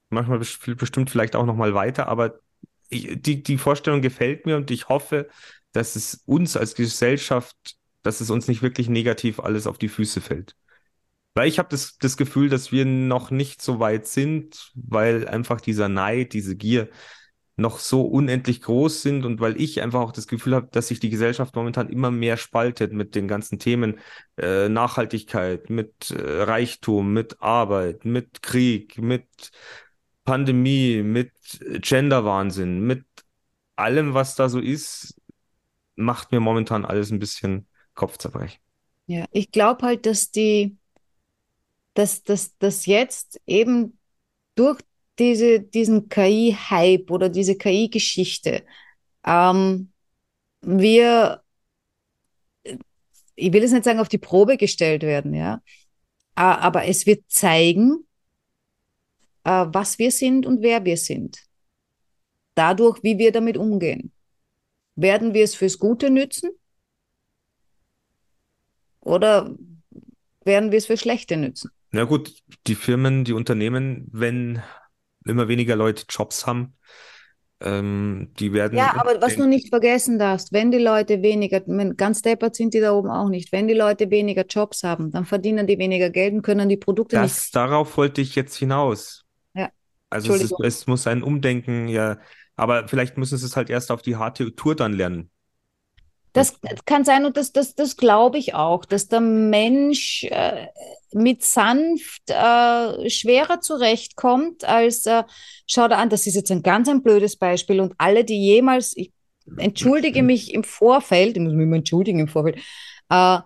Manchmal bes- bestimmt vielleicht auch noch mal weiter, aber ich, die, die Vorstellung gefällt mir und ich hoffe, dass es uns als Gesellschaft, dass es uns nicht wirklich negativ alles auf die Füße fällt. Weil ich habe das, das Gefühl, dass wir noch nicht so weit sind, weil einfach dieser Neid, diese Gier noch so unendlich groß sind und weil ich einfach auch das Gefühl habe, dass sich die Gesellschaft momentan immer mehr spaltet mit den ganzen Themen äh, Nachhaltigkeit, mit äh, Reichtum, mit Arbeit, mit Krieg, mit Pandemie, mit Genderwahnsinn, mit allem, was da so ist, macht mir momentan alles ein bisschen Kopfzerbrechen. Ja, ich glaube halt, dass die dass das jetzt eben durch diese, diesen KI-Hype oder diese KI-Geschichte ähm, wir, ich will es nicht sagen, auf die Probe gestellt werden, ja, aber es wird zeigen, äh, was wir sind und wer wir sind. Dadurch, wie wir damit umgehen. Werden wir es fürs Gute nützen? Oder werden wir es für Schlechte nützen? Na gut, die Firmen, die Unternehmen, wenn immer weniger Leute Jobs haben, ähm, die werden. Ja, aber was du nicht vergessen darfst, wenn die Leute weniger, ganz deppert sind die da oben auch nicht, wenn die Leute weniger Jobs haben, dann verdienen die weniger Geld und können die Produkte das, nicht. Darauf wollte ich jetzt hinaus. Ja. Also es, ist, es muss ein Umdenken, ja. Aber vielleicht müssen sie es halt erst auf die harte Tour dann lernen. Das kann sein und das, das, das glaube ich auch, dass der Mensch äh, mit sanft äh, schwerer zurechtkommt als, äh, schau da an, das ist jetzt ein ganz ein blödes Beispiel und alle, die jemals, ich entschuldige mich im Vorfeld, ich muss mich immer entschuldigen im Vorfeld, äh,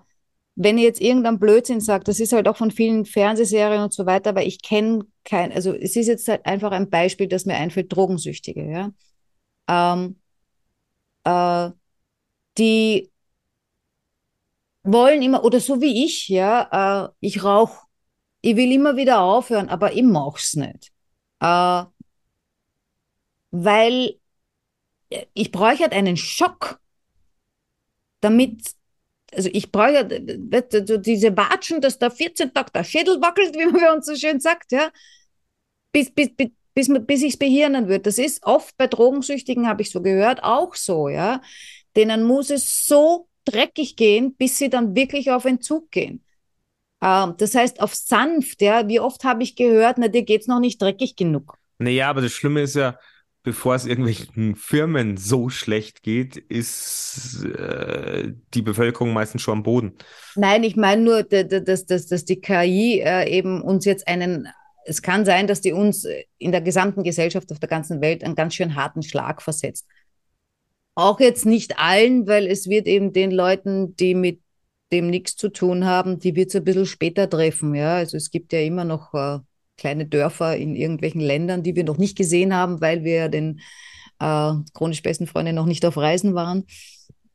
wenn ihr jetzt irgendein Blödsinn sagt, das ist halt auch von vielen Fernsehserien und so weiter, aber ich kenne kein, also es ist jetzt halt einfach ein Beispiel, das mir einfällt, Drogensüchtige, ja. Ähm, äh, die wollen immer, oder so wie ich, ja, äh, ich rauche, ich will immer wieder aufhören, aber ich mache es nicht. Äh, weil ich brauche halt einen Schock, damit, also ich brauche diese Watschen, dass da 14 Tage der Schädel wackelt, wie man uns so schön sagt, ja, bis, bis, bis, bis, bis ich es behirnen wird. Das ist oft bei Drogensüchtigen, habe ich so gehört, auch so, ja denen muss es so dreckig gehen, bis sie dann wirklich auf Entzug gehen. Ähm, das heißt, auf sanft, ja, wie oft habe ich gehört, na, dir geht's noch nicht dreckig genug. Naja, aber das Schlimme ist ja, bevor es irgendwelchen Firmen so schlecht geht, ist äh, die Bevölkerung meistens schon am Boden. Nein, ich meine nur, dass, dass, dass die KI äh, eben uns jetzt einen, es kann sein, dass die uns in der gesamten Gesellschaft auf der ganzen Welt einen ganz schön harten Schlag versetzt. Auch jetzt nicht allen, weil es wird eben den Leuten, die mit dem nichts zu tun haben, die wird es ein bisschen später treffen. Ja, also es gibt ja immer noch äh, kleine Dörfer in irgendwelchen Ländern, die wir noch nicht gesehen haben, weil wir den äh, chronisch besten Freunden noch nicht auf Reisen waren.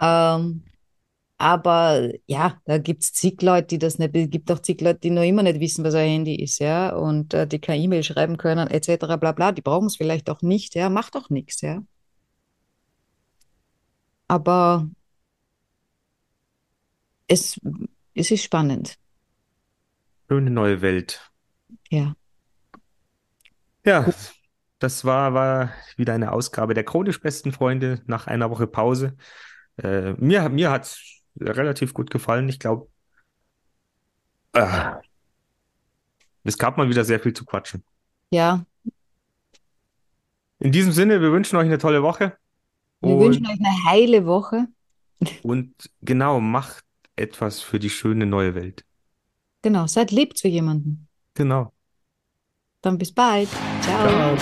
Ähm, aber ja, da gibt es zig Leute, die das nicht, gibt auch zig Leute, die noch immer nicht wissen, was ein Handy ist, ja, und äh, die keine E-Mail schreiben können, etc. bla bla, die brauchen es vielleicht auch nicht, ja, macht auch nichts, ja. Aber es, es ist spannend. Schöne neue Welt. Ja. Ja, das war, war wieder eine Ausgabe der chronisch besten Freunde nach einer Woche Pause. Äh, mir mir hat es relativ gut gefallen. Ich glaube, äh, es gab mal wieder sehr viel zu quatschen. Ja. In diesem Sinne, wir wünschen euch eine tolle Woche. Wir und, wünschen euch eine heile Woche. Und genau, macht etwas für die schöne neue Welt. Genau, seid lieb zu jemandem. Genau. Dann bis bald. Ciao. Ciao.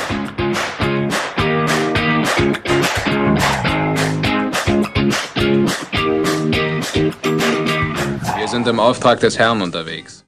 Wir sind im Auftrag des Herrn unterwegs.